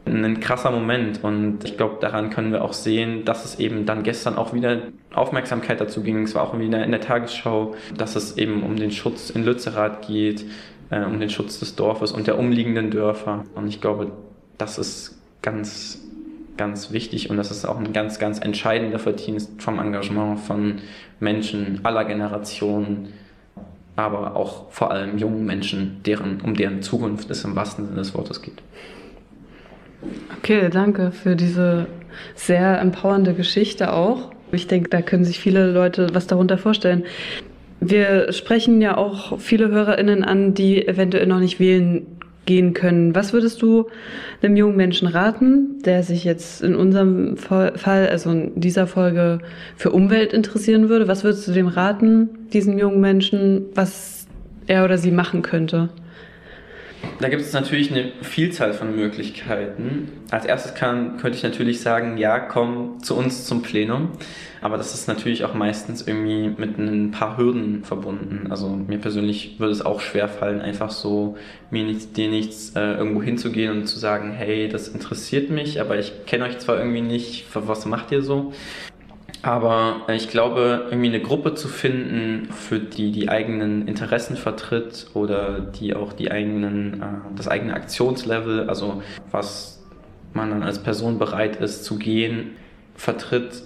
ein krasser Moment und ich glaube, daran können wir auch sehen, dass es eben dann gestern auch wieder Aufmerksamkeit dazu ging. Es war auch wieder in der Tagesschau, dass es eben um den Schutz in Lützerath geht, äh, um den Schutz des Dorfes und der umliegenden Dörfer. Und ich glaube, das ist ganz, ganz wichtig und das ist auch ein ganz, ganz entscheidender Verdienst vom Engagement von Menschen aller Generationen, aber auch vor allem jungen Menschen, deren, um deren Zukunft es im wahrsten Sinne des Wortes geht. Okay, danke für diese sehr empowernde Geschichte auch. Ich denke, da können sich viele Leute was darunter vorstellen. Wir sprechen ja auch viele HörerInnen an, die eventuell noch nicht wählen gehen können. Was würdest du einem jungen Menschen raten, der sich jetzt in unserem Fall, also in dieser Folge für Umwelt interessieren würde? Was würdest du dem raten, diesen jungen Menschen, was er oder sie machen könnte? Da gibt es natürlich eine Vielzahl von Möglichkeiten. Als erstes kann, könnte ich natürlich sagen, ja, komm zu uns zum Plenum. Aber das ist natürlich auch meistens irgendwie mit ein paar Hürden verbunden. Also mir persönlich würde es auch schwer fallen, einfach so mir nichts, dir nichts äh, irgendwo hinzugehen und zu sagen, hey, das interessiert mich, aber ich kenne euch zwar irgendwie nicht, was macht ihr so? Aber ich glaube, irgendwie eine Gruppe zu finden, für die die eigenen Interessen vertritt oder die auch die eigenen, äh, das eigene Aktionslevel, also was man dann als Person bereit ist zu gehen, vertritt,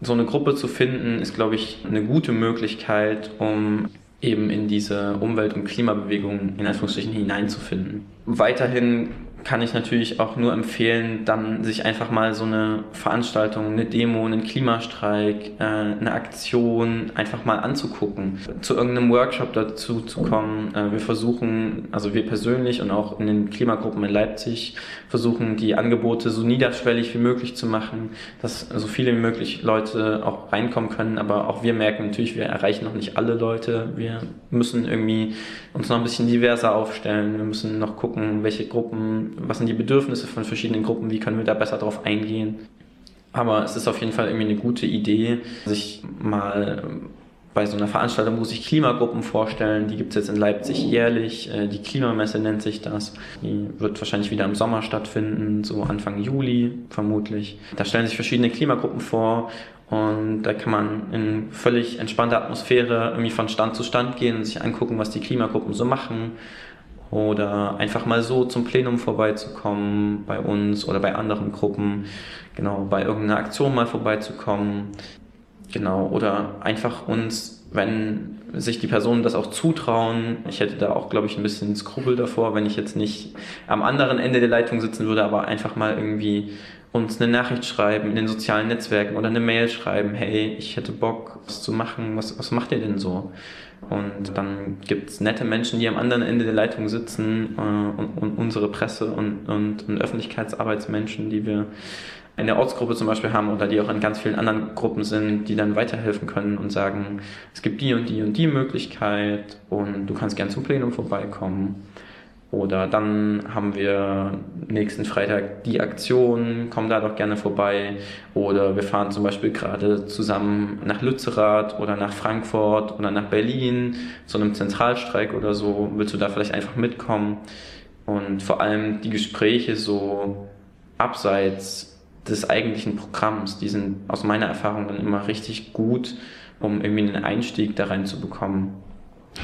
so eine Gruppe zu finden, ist, glaube ich, eine gute Möglichkeit, um eben in diese Umwelt- und Klimabewegung in Anführungsstrichen hineinzufinden. Weiterhin kann ich natürlich auch nur empfehlen, dann sich einfach mal so eine Veranstaltung, eine Demo, einen Klimastreik, äh, eine Aktion einfach mal anzugucken, zu irgendeinem Workshop dazu zu kommen. Äh, wir versuchen, also wir persönlich und auch in den Klimagruppen in Leipzig versuchen, die Angebote so niederschwellig wie möglich zu machen, dass so viele wie möglich Leute auch reinkommen können. Aber auch wir merken natürlich, wir erreichen noch nicht alle Leute. Wir müssen irgendwie uns noch ein bisschen diverser aufstellen. Wir müssen noch gucken, welche Gruppen was sind die Bedürfnisse von verschiedenen Gruppen, wie können wir da besser drauf eingehen. Aber es ist auf jeden Fall irgendwie eine gute Idee, sich mal bei so einer Veranstaltung, wo sich Klimagruppen vorstellen, die gibt es jetzt in Leipzig jährlich, äh, die Klimamesse nennt sich das, die wird wahrscheinlich wieder im Sommer stattfinden, so Anfang Juli vermutlich. Da stellen sich verschiedene Klimagruppen vor und da kann man in völlig entspannter Atmosphäre irgendwie von Stand zu Stand gehen und sich angucken, was die Klimagruppen so machen oder einfach mal so zum Plenum vorbeizukommen bei uns oder bei anderen Gruppen, genau, bei irgendeiner Aktion mal vorbeizukommen, genau, oder einfach uns, wenn sich die Personen das auch zutrauen, ich hätte da auch, glaube ich, ein bisschen Skrupel davor, wenn ich jetzt nicht am anderen Ende der Leitung sitzen würde, aber einfach mal irgendwie uns eine Nachricht schreiben in den sozialen Netzwerken oder eine Mail schreiben, hey, ich hätte Bock, was zu machen, was, was macht ihr denn so? Und dann gibt es nette Menschen, die am anderen Ende der Leitung sitzen äh, und, und, unsere Presse und, und, und Öffentlichkeitsarbeitsmenschen, die wir in der Ortsgruppe zum Beispiel haben oder die auch in ganz vielen anderen Gruppen sind, die dann weiterhelfen können und sagen, es gibt die und die und die Möglichkeit und du kannst gern zum Plenum vorbeikommen. Oder dann haben wir nächsten Freitag die Aktion, komm da doch gerne vorbei. Oder wir fahren zum Beispiel gerade zusammen nach Lützerath oder nach Frankfurt oder nach Berlin zu einem Zentralstreik oder so. Willst du da vielleicht einfach mitkommen? Und vor allem die Gespräche so abseits des eigentlichen Programms, die sind aus meiner Erfahrung dann immer richtig gut, um irgendwie einen Einstieg da rein zu bekommen.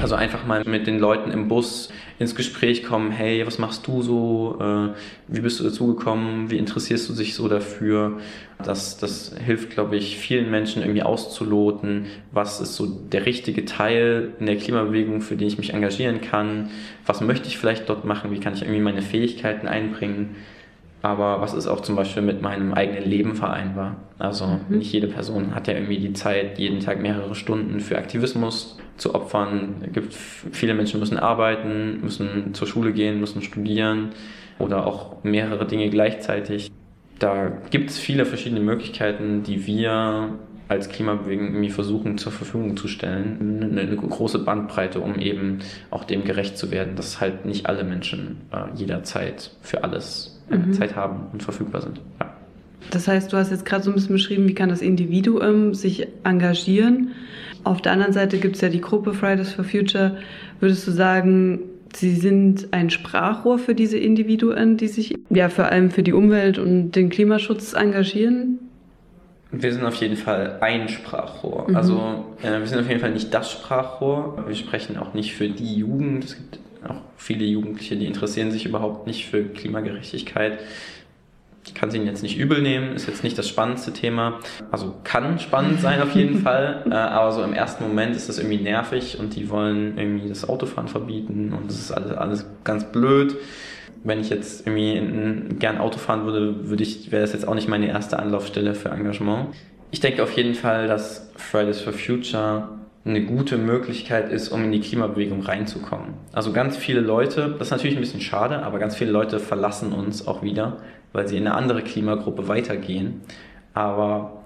Also einfach mal mit den Leuten im Bus ins Gespräch kommen, hey, was machst du so? Äh, wie bist du dazu gekommen? Wie interessierst du dich so dafür? Das, das hilft, glaube ich, vielen Menschen irgendwie auszuloten, was ist so der richtige Teil in der Klimabewegung, für den ich mich engagieren kann? Was möchte ich vielleicht dort machen? Wie kann ich irgendwie meine Fähigkeiten einbringen? Aber was ist auch zum Beispiel mit meinem eigenen Leben vereinbar? Also mhm. nicht jede Person hat ja irgendwie die Zeit, jeden Tag mehrere Stunden für Aktivismus zu opfern. Es gibt viele Menschen müssen arbeiten, müssen zur Schule gehen, müssen studieren oder auch mehrere Dinge gleichzeitig. Da gibt es viele verschiedene Möglichkeiten, die wir als Klimabewegung irgendwie versuchen zur Verfügung zu stellen. Eine, eine, große Bandbreite, um eben auch dem gerecht zu werden, dass halt nicht alle Menschen äh, jederzeit für alles mhm. Zeit haben und verfügbar sind. Ja. Das heißt, du hast jetzt gerade so ein bisschen beschrieben, wie kann das Individuum sich engagieren. Auf der anderen Seite gibt es ja die Gruppe Fridays for Future. Würdest du sagen, sie sind ein Sprachrohr für diese Individuen, die sich ja vor allem für die Umwelt und den Klimaschutz engagieren? Wir sind auf jeden Fall ein Sprachrohr. Mhm. Also äh, wir sind auf jeden Fall nicht das Sprachrohr. Wir sprechen auch nicht für die Jugend. Es gibt auch viele Jugendliche, die interessieren sich überhaupt nicht für Klimagerechtigkeit. Ich kann es ihnen jetzt nicht übel nehmen, ist jetzt nicht das spannendste Thema. Also kann spannend sein auf jeden Fall, äh, aber so im ersten Moment ist das irgendwie nervig und die wollen irgendwie das Autofahren verbieten und das ist alles, alles ganz blöd. Wenn ich jetzt irgendwie in, gern Auto fahren würde, würde ich, wäre das jetzt auch nicht meine erste Anlaufstelle für Engagement. Ich denke auf jeden Fall, dass Fridays for Future eine gute Möglichkeit ist, um in die Klimabewegung reinzukommen. Also ganz viele Leute, das ist natürlich ein bisschen schade, aber ganz viele Leute verlassen uns auch wieder, weil sie in eine andere Klimagruppe weitergehen. Aber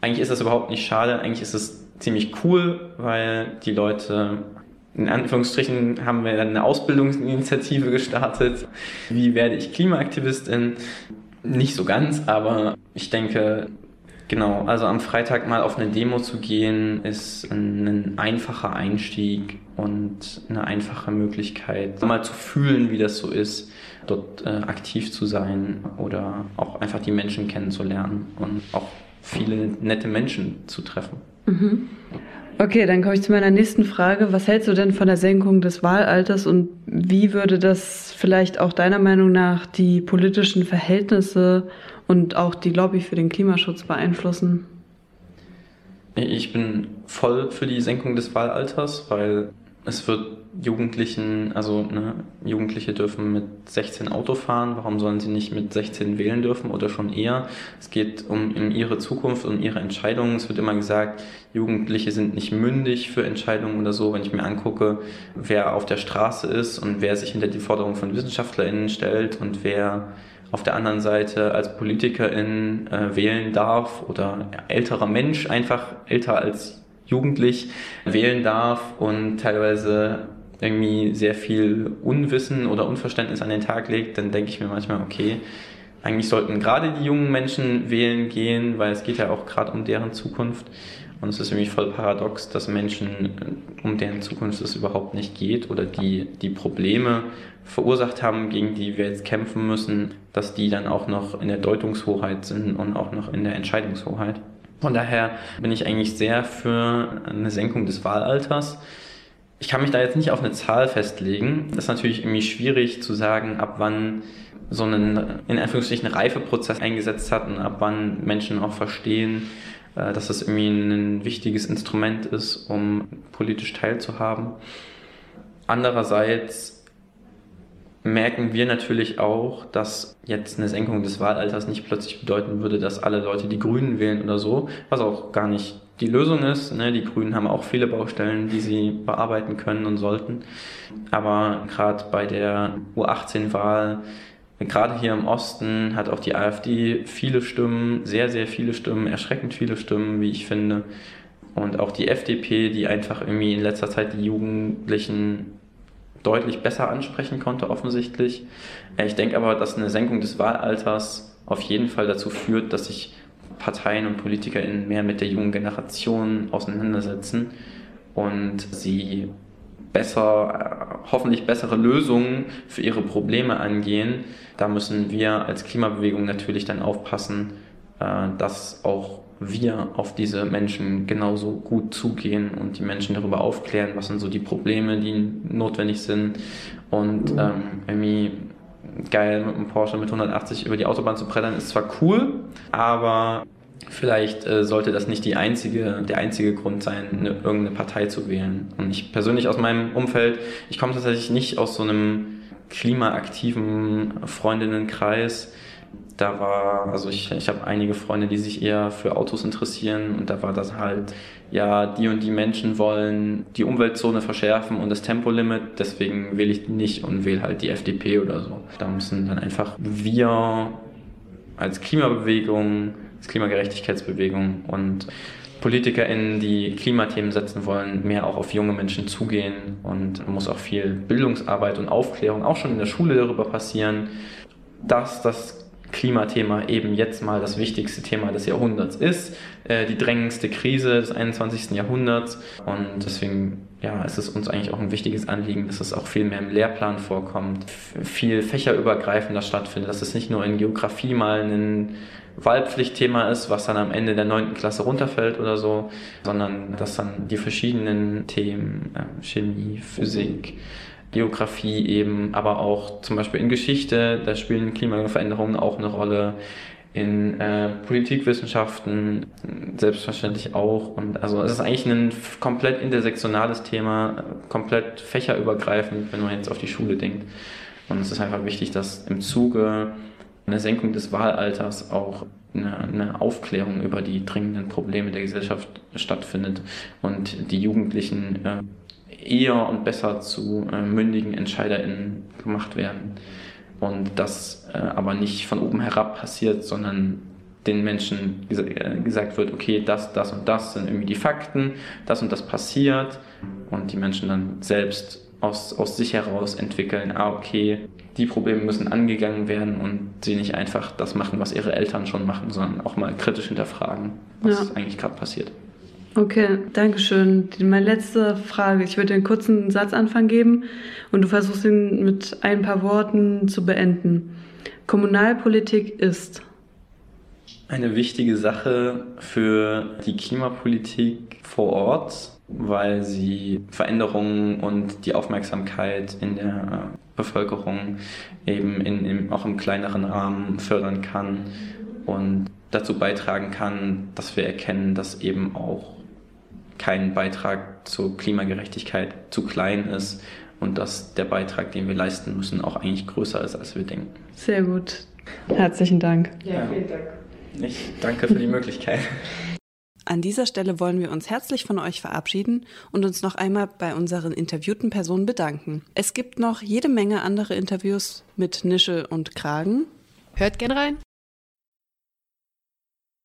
eigentlich ist das überhaupt nicht schade, eigentlich ist es ziemlich cool, weil die Leute in Anführungsstrichen haben wir dann eine Ausbildungsinitiative gestartet. Wie werde ich Klimaaktivistin? Nicht so ganz, aber ich denke, Genau, also am Freitag mal auf eine Demo zu gehen, ist ein einfacher Einstieg und eine einfache Möglichkeit, mal zu fühlen, wie das so ist, dort äh, aktiv zu sein oder auch einfach die Menschen kennenzulernen und auch viele nette Menschen zu treffen. Mhm. Okay, dann komme ich zu meiner nächsten Frage. Was hältst du denn von der Senkung des Wahlalters und wie würde das vielleicht auch deiner Meinung nach die politischen Verhältnisse und auch die Lobby für den Klimaschutz beeinflussen? Ich bin voll für die Senkung des Wahlalters, weil es wird Jugendlichen, also ne, Jugendliche dürfen mit 16 Auto fahren, warum sollen sie nicht mit 16 wählen dürfen oder schon eher? Es geht um, um ihre Zukunft und um ihre Entscheidungen. Es wird immer gesagt, Jugendliche sind nicht mündig für Entscheidungen oder so. Wenn ich mir angucke, wer auf der Straße ist und wer sich hinter die Forderungen von WissenschaftlerInnen stellt und wer auf der anderen Seite als Politikerin äh, wählen darf oder älterer Mensch einfach älter als jugendlich wählen darf und teilweise irgendwie sehr viel Unwissen oder Unverständnis an den Tag legt, dann denke ich mir manchmal, okay, eigentlich sollten gerade die jungen Menschen wählen gehen, weil es geht ja auch gerade um deren Zukunft. Und es ist irgendwie voll paradox, dass Menschen, um deren Zukunft es überhaupt nicht geht oder die die Probleme verursacht haben, gegen die wir jetzt kämpfen müssen, dass die dann auch noch in der Deutungshoheit sind und auch noch in der Entscheidungshoheit. Von daher bin ich eigentlich sehr für eine Senkung des Wahlalters. Ich kann mich da jetzt nicht auf eine Zahl festlegen. Das ist natürlich irgendwie schwierig zu sagen, ab wann so einen, in Anführungsstrichen, Reifeprozess eingesetzt hat und ab wann Menschen auch verstehen, dass das irgendwie ein wichtiges Instrument ist, um politisch teilzuhaben. Andererseits merken wir natürlich auch, dass jetzt eine Senkung des Wahlalters nicht plötzlich bedeuten würde, dass alle Leute die Grünen wählen oder so, was auch gar nicht die Lösung ist. Ne? Die Grünen haben auch viele Baustellen, die sie bearbeiten können und sollten. Aber gerade bei der U18-Wahl, gerade hier im Osten, hat auch die AfD viele Stimmen, sehr, sehr viele Stimmen, erschreckend viele Stimmen, wie ich finde. Und auch die FDP, die einfach irgendwie in letzter Zeit die Jugendlichen deutlich besser ansprechen konnte, offensichtlich. Ich denke aber, dass eine Senkung des Wahlalters auf jeden Fall dazu führt, dass sich Parteien und PolitikerInnen mehr mit der jungen Generation auseinandersetzen und sie besser, äh, hoffentlich bessere Lösungen für ihre Probleme angehen. Da müssen wir als Klimabewegung natürlich dann aufpassen, äh, dass auch wir auf diese Menschen genauso gut zugehen und die Menschen darüber aufklären, was sind so die Probleme, die notwendig sind und ähm, irgendwie geil mit einem Porsche mit 180 über die Autobahn zu brettern ist zwar cool, aber vielleicht äh, sollte das nicht die einzige, der einzige Grund sein, eine, irgendeine Partei zu wählen. Und ich persönlich aus meinem Umfeld, ich komme tatsächlich nicht aus so einem klimaaktiven Freundinnenkreis da war, also ich, ich habe einige Freunde, die sich eher für Autos interessieren und da war das halt, ja, die und die Menschen wollen die Umweltzone verschärfen und das Tempolimit, deswegen wähle ich nicht und wähle halt die FDP oder so. Da müssen dann einfach wir als Klimabewegung, als Klimagerechtigkeitsbewegung und PolitikerInnen, die Klimathemen setzen wollen, mehr auch auf junge Menschen zugehen und muss auch viel Bildungsarbeit und Aufklärung auch schon in der Schule darüber passieren, dass das Klimathema eben jetzt mal das wichtigste Thema des Jahrhunderts ist, äh, die drängendste Krise des 21. Jahrhunderts. Und deswegen ja, ist es uns eigentlich auch ein wichtiges Anliegen, dass es auch viel mehr im Lehrplan vorkommt, viel fächerübergreifender stattfindet, dass es nicht nur in Geografie mal ein Wahlpflichtthema ist, was dann am Ende der 9. Klasse runterfällt oder so, sondern dass dann die verschiedenen Themen, äh, Chemie, Physik, Geografie eben, aber auch zum Beispiel in Geschichte, da spielen Klimaveränderungen auch eine Rolle. In äh, Politikwissenschaften selbstverständlich auch. Und also es ist eigentlich ein komplett intersektionales Thema, komplett fächerübergreifend, wenn man jetzt auf die Schule denkt. Und es ist einfach wichtig, dass im Zuge einer Senkung des Wahlalters auch eine, eine, Aufklärung über die dringenden Probleme der Gesellschaft stattfindet und die Jugendlichen äh, eher und besser zu äh, mündigen EntscheiderInnen gemacht werden. Und das äh, aber nicht von oben herab passiert, sondern den Menschen ges äh, gesagt wird, okay, das, das und das sind irgendwie die Fakten, das und das passiert und die Menschen dann selbst aus, aus sich heraus entwickeln, ah, okay, die Probleme müssen angegangen werden und sie nicht einfach das machen, was ihre Eltern schon machen, sondern auch mal kritisch hinterfragen, was ja. eigentlich gerade passiert. Okay, danke schön. Meine letzte Frage. Ich würde einen kurzen Satzanfang geben und du versuchst ihn mit ein paar Worten zu beenden. Kommunalpolitik ist eine wichtige Sache für die Klimapolitik vor Ort, weil sie Veränderungen und die Aufmerksamkeit in der Bevölkerung eben in, in, auch im kleineren Rahmen fördern kann und dazu beitragen kann, dass wir erkennen, dass eben auch kein Beitrag zur Klimagerechtigkeit zu klein ist und dass der Beitrag, den wir leisten müssen, auch eigentlich größer ist, als wir denken. Sehr gut. Herzlichen Dank. Ja, vielen Dank. Ich danke für die Möglichkeit. An dieser Stelle wollen wir uns herzlich von euch verabschieden und uns noch einmal bei unseren interviewten Personen bedanken. Es gibt noch jede Menge andere Interviews mit Nische und Kragen. Hört gern rein.